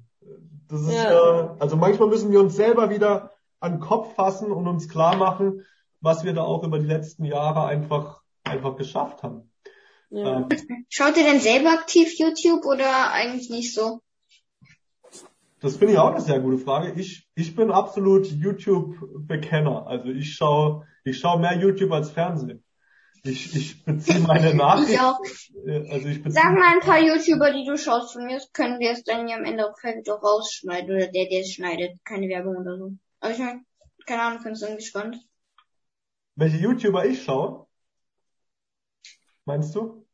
Das ist ja. äh, also manchmal müssen wir uns selber wieder an den Kopf fassen und uns klar machen, was wir da auch über die letzten Jahre einfach, einfach geschafft haben. Ja. Ähm, Schaut ihr denn selber aktiv YouTube oder eigentlich nicht so? Das finde ich auch eine sehr gute Frage. Ich, ich bin absolut YouTube-Bekenner. Also ich schaue ich schau mehr YouTube als Fernsehen. Ich, ich beziehe meine Nachrichten. Ja. Äh, also ich beziehe Sag mal ein paar YouTuber, die du schaust. Von mir können wir es dann ja am Ende auch vielleicht auch rausschneiden. Oder der, der es schneidet. Keine Werbung oder so. Aber ich meine, keine Ahnung, findest du irgendwie spannend. Welche YouTuber ich schaue? Meinst du?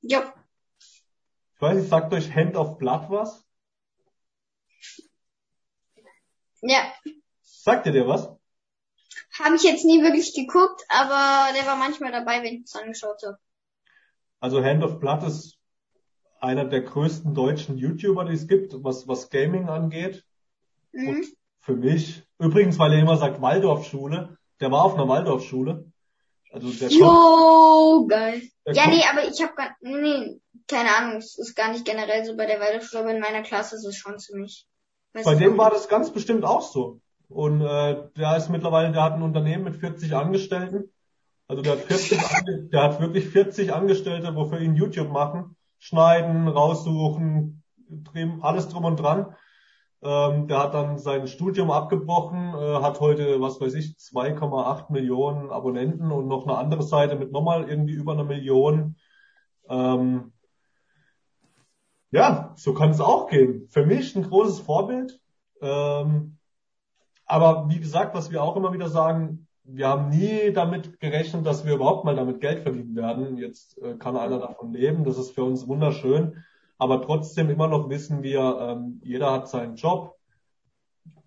Ja. Ich weiß nicht, sagt euch Hand of Blood was? Ja. Sagt ihr dir was? Habe ich jetzt nie wirklich geguckt, aber der war manchmal dabei, wenn ich es angeschaut habe. Also Hand of Blood ist einer der größten deutschen YouTuber, die es gibt, was, was Gaming angeht. Mhm. Und für mich, übrigens, weil er immer sagt Waldorfschule, der war auf einer Waldorfschule. Also der Jo, geil. der Ja, kommt- nee, aber ich habe gar, nee, keine Ahnung, es ist gar nicht generell so bei der Waldorfschule, aber in meiner Klasse ist es schon ziemlich. Weiß Bei dem war das ganz bestimmt auch so. Und äh, der ist mittlerweile, der hat ein Unternehmen mit 40 Angestellten. Also der hat 40, Ange- der hat wirklich 40 Angestellte, wo für ihn YouTube machen, schneiden, raussuchen, alles drum und dran. Ähm, der hat dann sein Studium abgebrochen, äh, hat heute, was weiß ich, 2,8 Millionen Abonnenten und noch eine andere Seite mit nochmal irgendwie über eine Million. Ähm, ja, so kann es auch gehen. Für mich ein großes Vorbild. Ähm, aber wie gesagt, was wir auch immer wieder sagen, wir haben nie damit gerechnet, dass wir überhaupt mal damit Geld verdienen werden. Jetzt äh, kann einer davon leben, das ist für uns wunderschön. Aber trotzdem immer noch wissen wir, ähm, jeder hat seinen Job.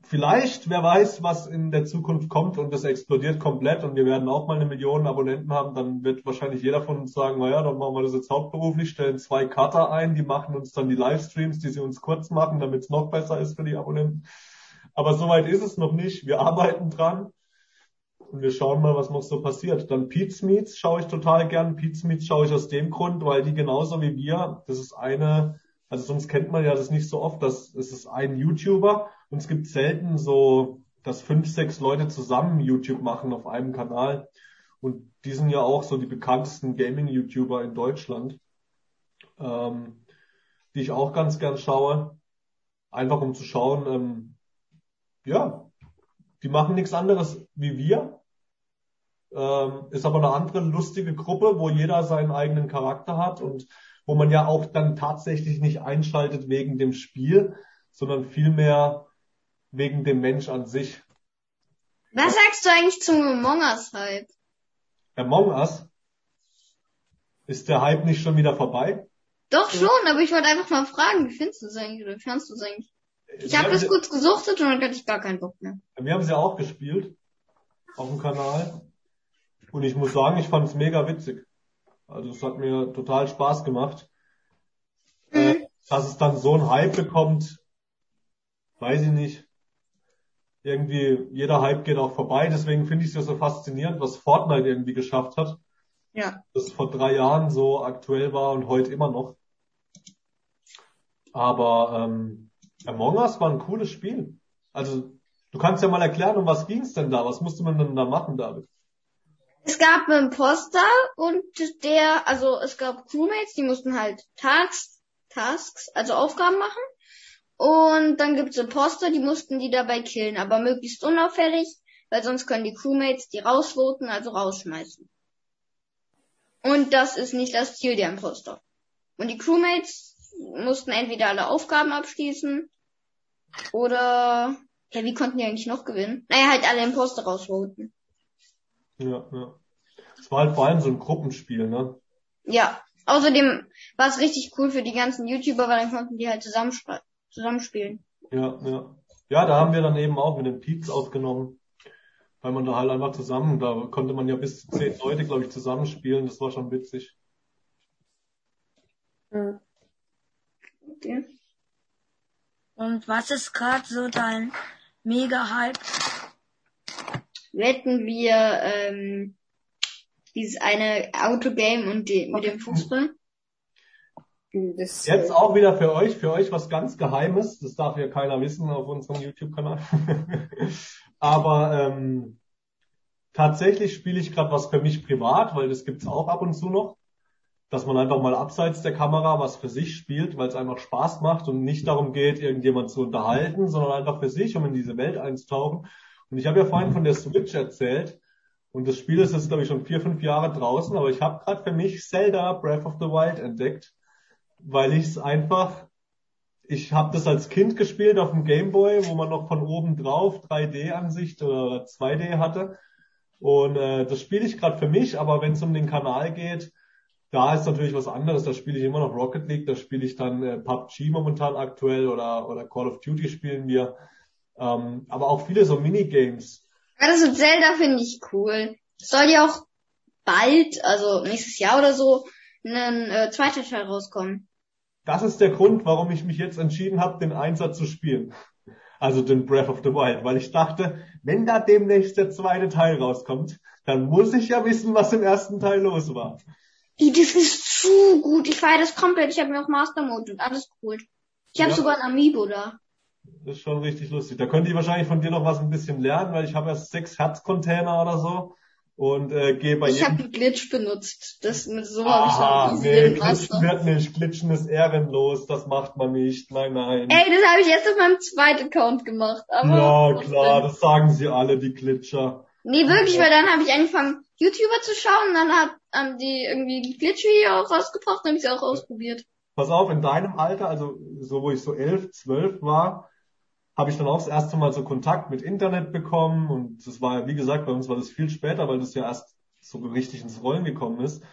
Vielleicht, wer weiß, was in der Zukunft kommt und das explodiert komplett und wir werden auch mal eine Million Abonnenten haben, dann wird wahrscheinlich jeder von uns sagen, naja, dann machen wir das jetzt hauptberuflich, stellen zwei Cutter ein, die machen uns dann die Livestreams, die sie uns kurz machen, damit es noch besser ist für die Abonnenten. Aber soweit ist es noch nicht. Wir arbeiten dran und wir schauen mal, was noch so passiert. Dann Pete's Meets schaue ich total gern. Pete's Meets schaue ich aus dem Grund, weil die genauso wie wir, das ist eine, also sonst kennt man ja das nicht so oft, dass es ist ein YouTuber und es gibt selten so, dass fünf, sechs Leute zusammen YouTube machen auf einem Kanal. Und die sind ja auch so die bekanntesten Gaming-YouTuber in Deutschland, ähm, die ich auch ganz gern schaue. Einfach um zu schauen, ähm, ja, die machen nichts anderes wie wir. Ähm, ist aber eine andere lustige Gruppe, wo jeder seinen eigenen Charakter hat und wo man ja auch dann tatsächlich nicht einschaltet wegen dem Spiel, sondern vielmehr wegen dem Mensch an sich. Was sagst du eigentlich zum Among Us Hype? Among Us, ist der Hype nicht schon wieder vorbei? Doch schon, aber ich wollte einfach mal fragen, wie findest du es eigentlich oder fandst du es eigentlich? Ich habe das kurz gesuchtet und dann hatte ich gar keinen Bock mehr. Wir haben sie auch gespielt auf dem Kanal. Und ich muss sagen, ich fand es mega witzig. Also es hat mir total Spaß gemacht. Äh, dass es dann so einen Hype bekommt, weiß ich nicht. Irgendwie, jeder Hype geht auch vorbei. Deswegen finde ich es ja so faszinierend, was Fortnite irgendwie geschafft hat. Ja. Das vor drei Jahren so aktuell war und heute immer noch. Aber ähm, Among Us war ein cooles Spiel. Also du kannst ja mal erklären, um was ging's denn da? Was musste man denn da machen, David? Es gab einen Imposter und der, also es gab Crewmates, die mussten halt Tasks, Tasks, also Aufgaben machen. Und dann gibt's Imposter, die mussten die dabei killen, aber möglichst unauffällig, weil sonst können die Crewmates die rausvoten, also rausschmeißen. Und das ist nicht das Ziel der Imposter. Und die Crewmates mussten entweder alle Aufgaben abschließen oder, ja, wie konnten die eigentlich noch gewinnen? Naja, halt alle Imposter rausvoten. Ja, ja. Es war halt vor allem so ein Gruppenspiel, ne? Ja. Außerdem war es richtig cool für die ganzen YouTuber, weil dann konnten die halt zusammensp- zusammenspielen. Ja, ja. Ja, da haben wir dann eben auch mit den Peaks aufgenommen. Weil man da halt einfach zusammen, da konnte man ja bis zu zehn Leute, glaube ich, zusammenspielen. Das war schon witzig. Okay. Und was ist gerade so dein Mega-Hype? Wetten wir ähm, dieses eine Autogame und die, mit dem Fußball? Das, Jetzt auch wieder für euch, für euch was ganz Geheimes. Das darf ja keiner wissen auf unserem YouTube-Kanal. Aber ähm, tatsächlich spiele ich gerade was für mich privat, weil das gibt's auch ab und zu noch, dass man einfach mal abseits der Kamera was für sich spielt, weil es einfach Spaß macht und nicht darum geht, irgendjemand zu unterhalten, sondern einfach für sich, um in diese Welt einzutauchen. Und ich habe ja vorhin von der Switch erzählt. Und das Spiel ist jetzt, glaube ich, schon vier, fünf Jahre draußen, aber ich habe gerade für mich Zelda Breath of the Wild entdeckt, weil ich es einfach, ich habe das als Kind gespielt auf dem Game Boy, wo man noch von oben drauf 3D-Ansicht oder 2D hatte. Und äh, das spiele ich gerade für mich, aber wenn es um den Kanal geht, da ist natürlich was anderes. Da spiele ich immer noch Rocket League, da spiele ich dann äh, PUBG momentan aktuell oder, oder Call of Duty spielen wir. Ähm, aber auch viele so Minigames. Ja, das mit Zelda finde ich cool. Soll ja auch bald, also nächstes Jahr oder so, ein äh, zweiter Teil rauskommen. Das ist der Grund, warum ich mich jetzt entschieden habe, den Einsatz zu spielen. Also den Breath of the Wild, weil ich dachte, wenn da demnächst der zweite Teil rauskommt, dann muss ich ja wissen, was im ersten Teil los war. Das ist zu gut. Ich feiere das komplett. Ich habe mir auch Master Mode und alles geholt. Ich habe Ja. sogar ein Amiibo da. Das ist schon richtig lustig. Da könnte ich wahrscheinlich von dir noch was ein bisschen lernen, weil ich habe erst sechs Herzcontainer oder so und äh, gehe bei Ich habe jedem. einen Glitch benutzt. Das mit so habe ich nee, Master. wird nicht. Glitschen ist ehrenlos. Das macht man nicht. Nein, nein. Ey, das habe ich jetzt auf meinem zweiten Account gemacht. Aber ja, klar, das sagen sie alle, die Glitscher. Nee, wirklich, weil dann habe ich angefangen, YouTuber zu schauen und dann hat, haben die irgendwie Glitch-Video auch rausgebracht und habe ich sie auch ausprobiert. Pass auf, in deinem Alter, also so wo ich so elf, zwölf war, habe ich dann auch das erste Mal so Kontakt mit Internet bekommen und das war ja, wie gesagt, bei uns war das viel später, weil das ja erst so richtig ins Rollen gekommen ist.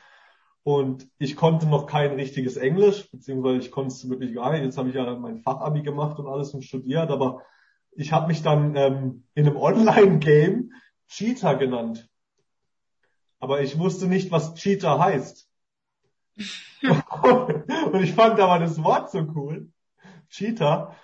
Und ich konnte noch kein richtiges Englisch, beziehungsweise ich konnte es wirklich gar nicht. Jetzt habe ich ja mein Fachabi gemacht und alles und studiert, aber ich habe mich dann ähm, in einem Online-Game Cheater genannt. Aber ich wusste nicht, was Cheater heißt. und ich fand aber das Wort so cool. Cheater.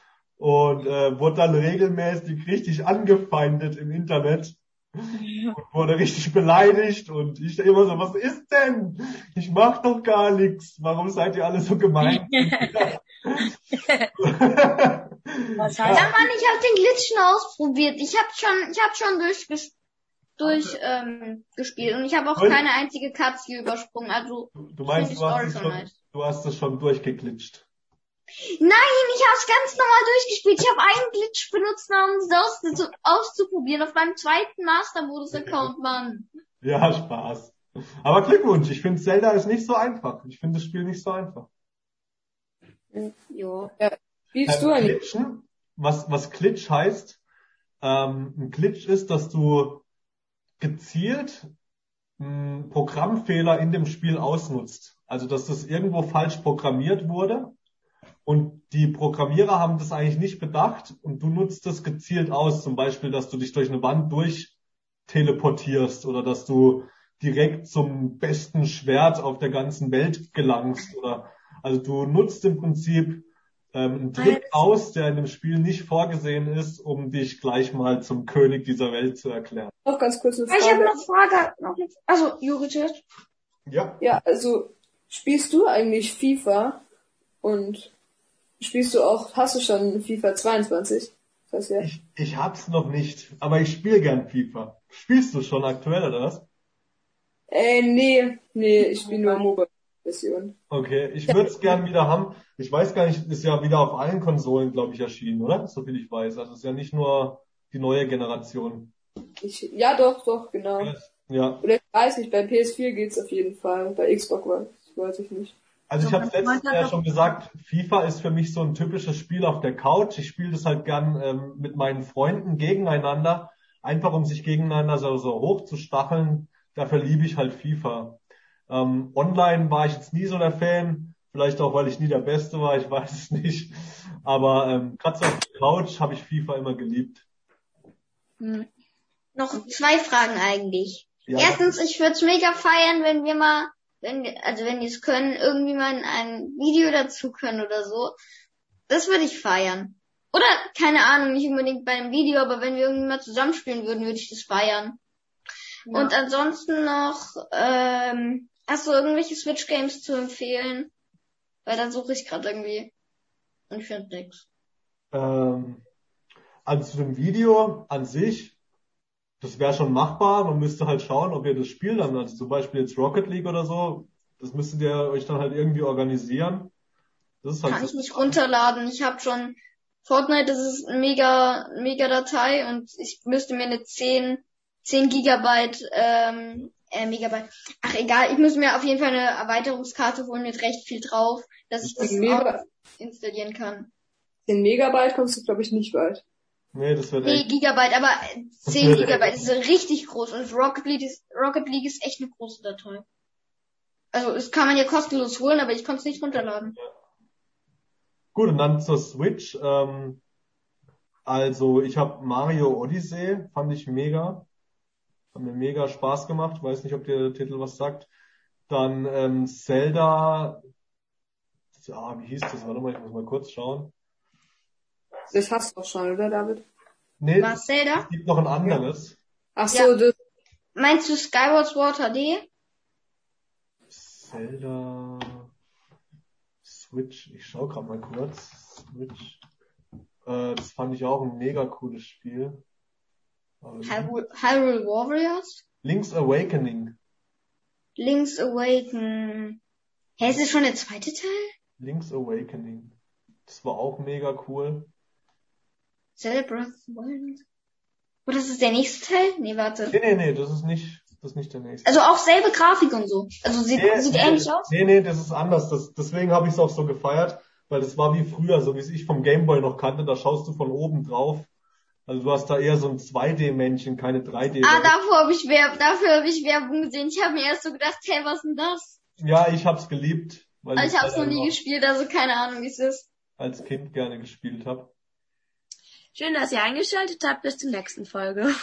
Und äh, wurde dann regelmäßig richtig angefeindet im Internet. Und wurde richtig beleidigt und ich immer so, was ist denn? Ich mach doch gar nichts. Warum seid ihr alle so gemein? Was Ja, heißt Mann, ich habe den Glitch schon ausprobiert. Ich habe schon, ich habe schon durch, durch ähm, gespielt und ich habe auch Und? keine einzige Katze übersprungen. Also Du meinst, du hast, schon du hast das schon durchgeglitscht. Nein, ich habe es ganz normal durchgespielt. Ich habe einen Glitch benutzt, um es auszu auszuprobieren auf meinem zweiten Master-Modus-Account, Mann. Ja, Spaß. Aber Glückwunsch, ich finde Zelda ist nicht so einfach. Ich finde das Spiel nicht so einfach. Jo. Spielst du Ähm, eigentlich? Glitchen, was, was Glitch heißt, ähm, ein Glitch ist, dass du gezielt einen Programmfehler in dem Spiel ausnutzt. Also, dass das irgendwo falsch programmiert wurde und die Programmierer haben das eigentlich nicht bedacht und du nutzt das gezielt aus. Zum Beispiel, dass du dich durch eine Wand durch teleportierst oder dass du direkt zum besten Schwert auf der ganzen Welt gelangst oder also du nutzt im Prinzip ähm, einen Trick aus, der in dem Spiel nicht vorgesehen ist, um dich gleich mal zum König dieser Welt zu erklären. Noch ganz kurz eine Ich habe Frage. noch Frage. Noch eine, also, Juri zuerst. Ja. Ja, also spielst du eigentlich FIFA und spielst du auch, hast du schon FIFA 22? Das heißt ja. Ich, ich hab's noch nicht, aber ich spiele gern FIFA. Spielst du schon aktuell oder was? Äh, nee, nee, ich spiele nur Mobile-Version. Okay, ich würde es gern wieder haben. Ich weiß gar nicht, ist ja wieder auf allen Konsolen, glaube ich, erschienen, oder? So viel ich weiß. Also es ist ja nicht nur die neue Generation. Ich, ja, doch, doch, genau. Ja. Oder ich weiß nicht, bei PS4 geht's auf jeden Fall. Bei Xbox weiß, weiß ich nicht. Also ich habe letztes Jahr schon gesagt, FIFA ist für mich so ein typisches Spiel auf der Couch. Ich spiele das halt gern ähm, mit meinen Freunden gegeneinander, einfach um sich gegeneinander so, so hochzustacheln. Dafür liebe ich halt FIFA. Ähm, online war ich jetzt nie so der Fan, vielleicht auch, weil ich nie der Beste war, ich weiß es nicht. Aber ähm, gerade so auf der Couch habe ich FIFA immer geliebt. Noch zwei Fragen eigentlich. Ja, Erstens, ich würde es mega feiern, wenn wir mal, wenn wir, also wenn wir es können, irgendwie mal ein Video dazu können oder so. Das würde ich feiern. Oder, keine Ahnung, nicht unbedingt bei einem Video, aber wenn wir irgendwie mal zusammenspielen würden, würde ich das feiern. Und ansonsten noch, ähm, hast du irgendwelche Switch-Games zu empfehlen? Weil da suche ich gerade irgendwie. Und ich finde nix. Ähm, also zu dem Video an sich, das wäre schon machbar. Man müsste halt schauen, ob ihr das Spiel dann, also zum Beispiel jetzt Rocket League oder so, das müsstet ihr euch dann halt irgendwie organisieren. Das ist halt Kann so. ich nicht runterladen. Ich habe schon Fortnite, das ist eine mega, mega Datei und ich müsste mir eine 10, 10 Gigabyte, ähm, äh, Megabyte. Ach egal, ich muss mir auf jeden Fall eine Erweiterungskarte holen mit recht viel drauf, dass ich das auch installieren kann. Den Megabyte kommst du, glaube ich, nicht weit. Nee, das wird Nee, echt. Gigabyte, aber äh, 10 wird Gigabyte ist richtig groß und Rocket League ist, Rocket League ist echt eine große Datei. Also, es kann man ja kostenlos holen, aber ich konnte es nicht runterladen. Gut, und dann zur Switch. Ähm, also ich habe Mario Odyssey, fand ich mega. Hat mir mega Spaß gemacht. Weiß nicht, ob der Titel was sagt. Dann ähm, Zelda. Ja, wie hieß das? Warte mal, ich muss mal kurz schauen. Das hast du doch schon, oder, David? Nee, Was, Zelda? es gibt noch ein anderes. Ach so, das, Meinst du Skyward Sword HD? Zelda Switch, ich schau gerade mal kurz. Switch. Äh, das fand ich auch ein mega cooles Spiel. Aber Hyrule, Hyrule Warriors? Link's Awakening. Link's Awaken. Hä, ist es schon der zweite Teil? Link's Awakening. Das war auch mega cool. Zelda Breath of the Wild? Oder ist es der nächste Teil? Nee, warte. Nee, nee, nee, das ist nicht, das ist nicht der nächste. Also auch selbe Grafik und so. Also sieht, Nee, sieht nee, ähnlich aus. Nee, nee, das ist anders. Das, deswegen habe ich es auch so gefeiert, weil das war wie früher, so wie es ich vom Gameboy noch kannte, da schaust du von oben drauf. Also du hast da eher so ein 2D-Männchen, keine 3D. Ah, davor habe ich Werbung, dafür habe ich Werbung gesehen. Ich habe mir erst so gedacht, hey, was ist denn das? ja, ich hab's geliebt, weil Also ich habe es noch nie gespielt, also keine Ahnung, wie es ist. als Kind gerne gespielt habe. Schön, dass ihr eingeschaltet habt. Bis zur nächsten Folge.